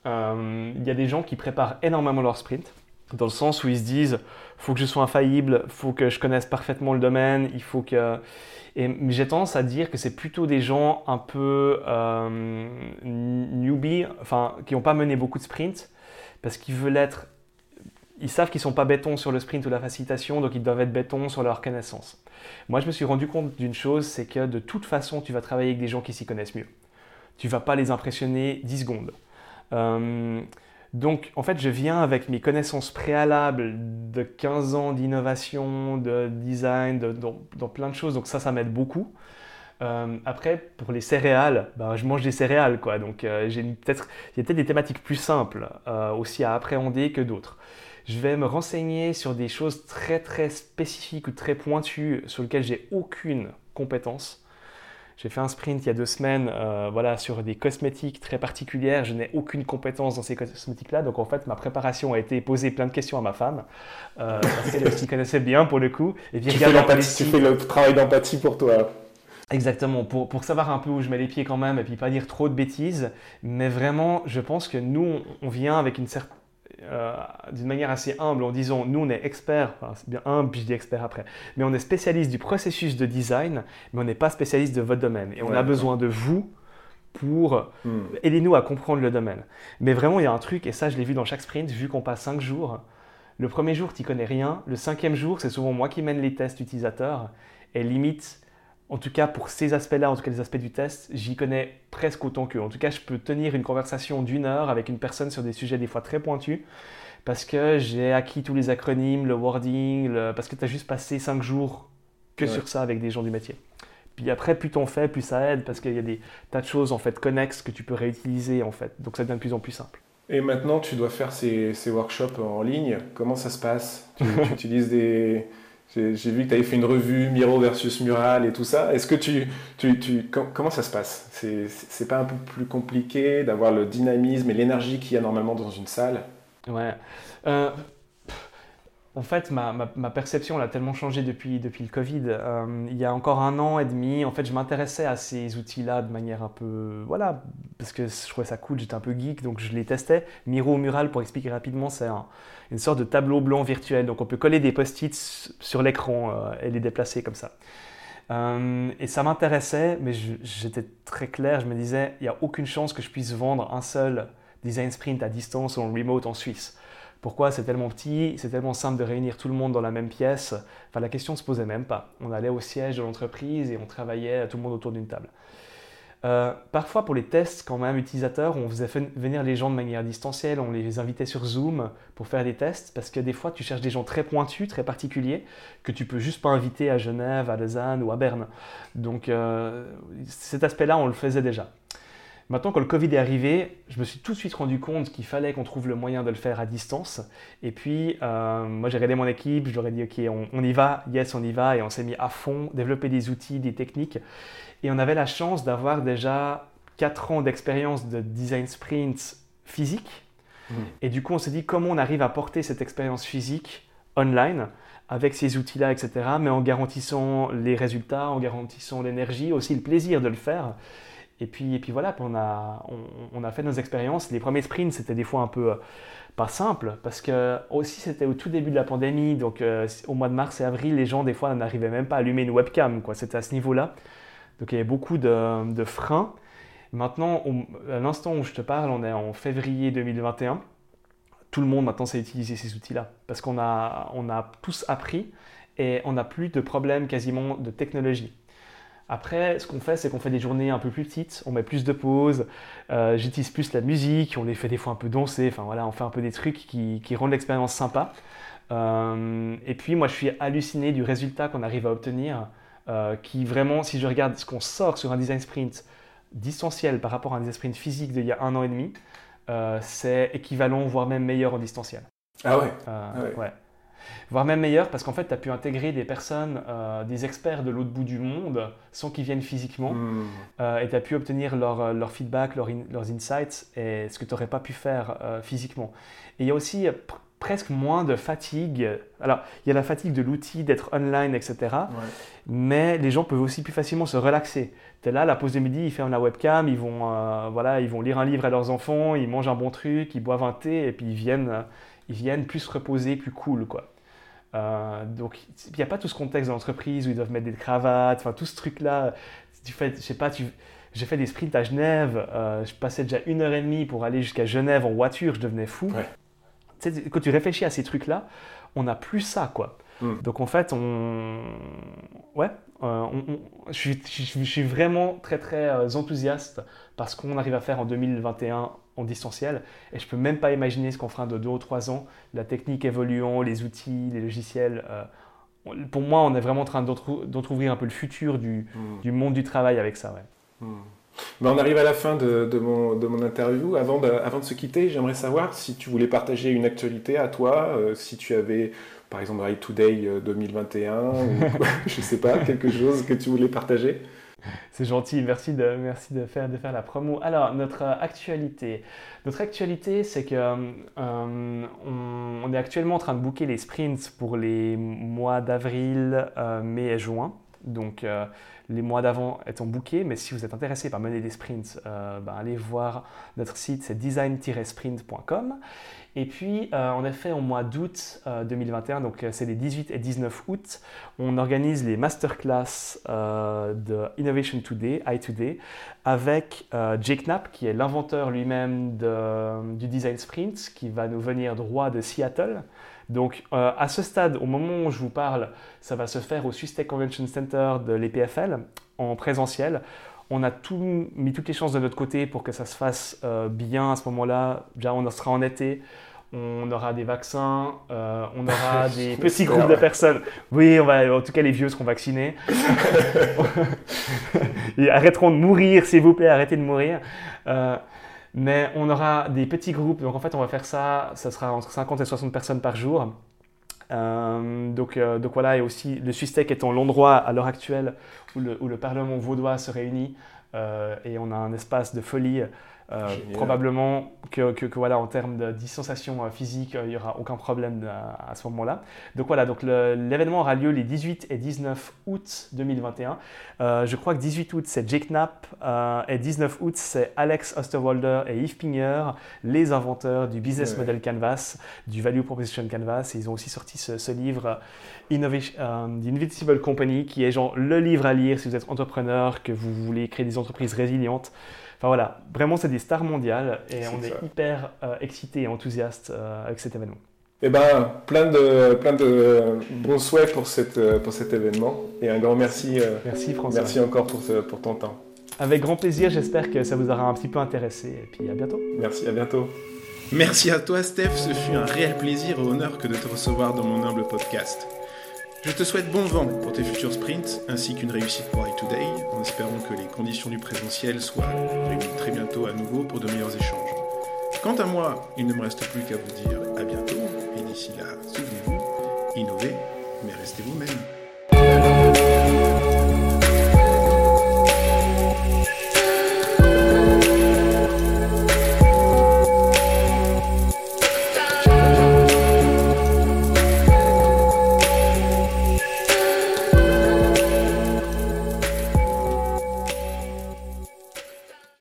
B: Euh, il y a des gens qui préparent énormément leur sprint dans le sens où ils se disent faut que je sois infaillible, faut que je connaisse parfaitement le domaine, il faut que et j'ai tendance à dire que c'est plutôt des gens un peu euh, newbie, enfin qui n'ont pas mené beaucoup de sprints parce qu'ils veulent être ils savent qu'ils sont pas béton sur le sprint ou la facilitation, donc ils doivent être béton sur leur connaissance. Moi, je me suis rendu compte d'une chose, c'est que de toute façon, tu vas travailler avec des gens qui s'y connaissent mieux. Tu vas pas les impressionner 10 secondes. Euh, donc, en fait, je viens avec mes connaissances préalables de 15 ans d'innovation, de design, dans, plein de choses. Donc ça, ça m'aide beaucoup. Euh, après, pour les céréales, ben, je mange des céréales, quoi. Donc, euh, j'ai peut-être, il y a peut-être des thématiques plus simples euh, aussi à appréhender que d'autres. Je vais me renseigner sur des choses très très spécifiques ou très pointues sur lesquelles j'ai aucune compétence. J'ai fait un sprint il y a deux semaines euh, voilà, sur des cosmétiques très particulières. Je n'ai aucune compétence dans ces cosmétiques-là. Donc en fait, ma préparation a été poser plein de questions à ma femme. Euh, parce qu'elle s'y connaissait bien pour le coup.
A: Et puis, tu, fais tu fais le travail d'empathie pour toi.
B: Exactement, pour, pour, savoir un peu où je mets les pieds quand même et puis pas dire trop de bêtises. Mais vraiment, je pense que nous, on vient avec une certaine euh, d'une manière assez humble en disant nous on est expert, c'est bien humble puis je dis expert après, mais on est spécialiste du processus de design, mais on n'est pas spécialiste de votre domaine et on a besoin de vous pour hmm. aider nous à comprendre le domaine. Mais vraiment il y a un truc et ça je l'ai vu dans chaque sprint vu qu'on passe 5 jours. Le premier jour tu connais rien, le cinquième jour c'est souvent moi qui mène les tests utilisateurs et limite en tout cas, pour ces aspects-là, en tout cas les aspects du test, j'y connais presque autant qu'eux. En tout cas, je peux tenir une conversation d'une heure avec une personne sur des sujets des fois très pointus parce que j'ai acquis tous les acronymes, le wording, parce que tu as juste passé cinq jours que sur ça avec des gens du métier. Puis après, plus t'en fais, plus ça aide parce qu'il y a des tas de choses en fait connexes que tu peux réutiliser en fait. Donc ça devient de plus en plus simple.
A: Et maintenant, tu dois faire ces, workshops en ligne. Comment ça se passe? Tu utilises des, j'ai vu que tu avais fait une revue Miro versus Mural et tout ça. Est-ce que tu, tu, tu, comment ça se passe? C'est pas un peu plus compliqué d'avoir le dynamisme et l'énergie qu'il y a normalement dans une salle?
B: Ouais. Euh, en fait, ma, ma, perception a tellement changé depuis, depuis le Covid. Euh, il y a encore un an et demi, en fait, je m'intéressais à ces outils-là de manière un peu. Voilà, parce que je trouvais ça cool, j'étais un peu geek, donc je les testais. Miro Mural, pour expliquer rapidement, c'est une sorte de tableau blanc virtuel. Donc on peut coller des post-it sur l'écran euh, et les déplacer comme ça. Euh, et ça m'intéressait, mais j'étais très clair, je me disais, il n'y a aucune chance que je puisse vendre un seul design sprint à distance ou en remote en Suisse. Pourquoi? C'est tellement petit, c'est tellement simple de réunir tout le monde dans la même pièce Enfin, la question ne se posait même pas. On allait au siège de l'entreprise et on travaillait tout le monde autour d'une table. Euh, parfois, pour les tests, quand même, utilisateurs, on faisait venir les gens de manière distancielle, on les invitait sur Zoom pour faire des tests, parce que des fois, tu cherches des gens très pointus, très particuliers, que tu peux juste pas inviter à Genève, à Lausanne ou à Berne. Donc, euh, cet aspect-là, on le faisait déjà. Maintenant, quand le Covid est arrivé, je me suis tout de suite rendu compte qu'il fallait qu'on trouve le moyen de le faire à distance. Et puis, euh, moi, j'ai regardé mon équipe, je leur ai dit, OK, on, y va, yes, on y va, et on s'est mis à fond, développer des outils, des techniques. Et on avait la chance d'avoir déjà 4 ans d'expérience de design sprint physique. Mmh. Et du coup, on s'est dit, comment on arrive à porter cette expérience physique online avec ces outils-là, etc., mais en garantissant les résultats, en garantissant l'énergie, aussi le plaisir de le faire. Et puis, et puis voilà, on a, on, a fait nos expériences. Les premiers sprints, c'était des fois un peu euh, pas simple, parce que aussi c'était au tout début de la pandémie, donc euh, au mois de mars et avril, les gens des fois n'arrivaient même pas à allumer une webcam, quoi. C'était à ce niveau-là. Donc il y avait beaucoup de, freins. Maintenant, à l'instant où je te parle, on est en février 2021. Tout le monde maintenant sait utiliser ces outils-là, parce qu'on a, on a tous appris et on n'a plus de problème quasiment de technologie. Après, ce qu'on fait, c'est qu'on fait des journées un peu plus petites, on met plus de pauses, euh, j'utilise plus la musique, on les fait des fois un peu danser, enfin voilà, on fait un peu des trucs qui, rendent l'expérience sympa. Euh, et puis moi, je suis halluciné du résultat qu'on arrive à obtenir, euh, qui vraiment, si je regarde ce qu'on sort sur un design sprint distanciel par rapport à un design sprint physique d'il y a un an et demi, c'est équivalent, voire même meilleur en distanciel.
A: Ah ouais.
B: Ah ouais voire même meilleur parce qu'en fait, tu as pu intégrer des personnes, euh, des experts de l'autre bout du monde sans qu'ils viennent physiquement hmm. euh, et tu as pu obtenir leur, euh, leur feedback, leurs insights et ce que tu n'aurais pas pu faire physiquement. Et il y a aussi presque moins de fatigue. Alors, il y a la fatigue de l'outil, d'être online, etc. Mais les gens peuvent aussi plus facilement se relaxer. Tu es là, la pause de midi, ils ferment la webcam, ils vont, voilà, ils vont lire un livre à leurs enfants, ils mangent un bon truc, ils boivent un thé et puis ils viennent, ils viennent plus se reposer, plus cool. quoi. Euh, donc, il n'y a pas tout ce contexte dans l'entreprise où ils doivent mettre des cravates, enfin tout ce truc-là. Tu fais, je sais pas, tu, j'ai fait des sprints à Genève, euh, je passais déjà une heure et demie pour aller jusqu'à Genève en voiture, je devenais fou. quand tu réfléchis à ces trucs-là, on n'a plus ça, quoi. Hmm. Donc en fait, on, ouais, euh, je, suis, vraiment très très enthousiaste parce qu'on arrive à faire en 2021 en distanciel. Et je peux même pas imaginer ce qu'on fera de deux ou trois ans. La technique évoluant, les outils, les logiciels. Euh, pour moi, on est vraiment en train d'entrouvrir un peu le futur du, hmm. du, monde du travail avec ça. Ouais.
A: Ben, on arrive à la fin de, de, mon, de mon, interview. Avant de, avant de se quitter, j'aimerais savoir si tu voulais partager une actualité à toi, euh, si tu avais, par exemple, Right Today 2021, euh, ou je sais pas, quelque chose que tu voulais partager.
B: C'est gentil, merci de, faire, la promo. Alors, notre actualité. Notre actualité, c'est que euh, on, est actuellement en train de booker les sprints pour les mois d'avril, euh, mai et juin. Donc, euh, les mois d'avant étant bookés, mais si vous êtes intéressé par mener des sprints, ben, allez voir notre site, c'est design-sprint.com. Et puis, euh, en effet, au mois d'août 2021, euh, donc euh, c'est les 18 et 19 août, on organise les masterclass de Innovation Today, iToday, avec Jake Knapp, qui est l'inventeur lui-même du Design Sprint, qui va nous venir droit de Seattle. Donc, à ce stade, au moment où je vous parle, ça va se faire au Swiss Tech Convention Center de l'EPFL en présentiel. On a tout, mis toutes les chances de notre côté pour que ça se fasse euh, bien à ce moment-là. Déjà, on sera en été, on aura des vaccins, euh, on aura des petits groupes de personnes. Oui, on va, en tout cas, les vieux seront vaccinés. Ils arrêteront de mourir, s'il vous plaît, arrêtez de mourir. Euh, mais on aura des petits groupes. Donc, en fait, on va faire ça, ça sera entre 50 et 60 personnes par jour. Euh, donc, euh, donc, voilà, et aussi le Sustec étant l'endroit à l'heure actuelle où le, où le, Parlement vaudois se réunit euh, et on a un espace de folie euh, probablement que, que, voilà, en termes de distanciation euh, physique, euh, il n'y aura aucun problème à, ce moment-là. Donc voilà, donc l'événement aura lieu les 18 et 19 août 2021. je crois que 18 août, c'est Jake Knapp et 19 août, c'est Alex Osterwalder et Yves Pinger, les inventeurs du Business Model Canvas, du Value Proposition Canvas. Et ils ont aussi sorti ce, livre Innovation, The Invisible Company, qui est genre le livre à lire si vous êtes entrepreneur, que vous voulez créer des entreprises résilientes. Enfin voilà, vraiment c'est des stars mondiales et on est hyper euh, excités et enthousiastes euh, avec cet événement.
A: Eh ben, plein de, plein de bons souhaits pour, cette, euh, pour cet événement et un grand merci.
B: merci François.
A: Merci encore pour, pour ton temps.
B: Avec grand plaisir, j'espère que ça vous aura un petit peu intéressé et puis à bientôt.
A: Merci, à bientôt. Merci à toi Steph, ce fut un réel plaisir et honneur que de te recevoir dans mon humble podcast. Je te souhaite bon vent pour tes futurs sprints ainsi qu'une réussite pour iToday, en espérant que les conditions du présentiel soient réunies très bientôt à nouveau pour de meilleurs échanges. Quant à moi, il ne me reste plus qu'à vous dire à bientôt, et d'ici là, souvenez-vous, innovez, mais restez vous-même.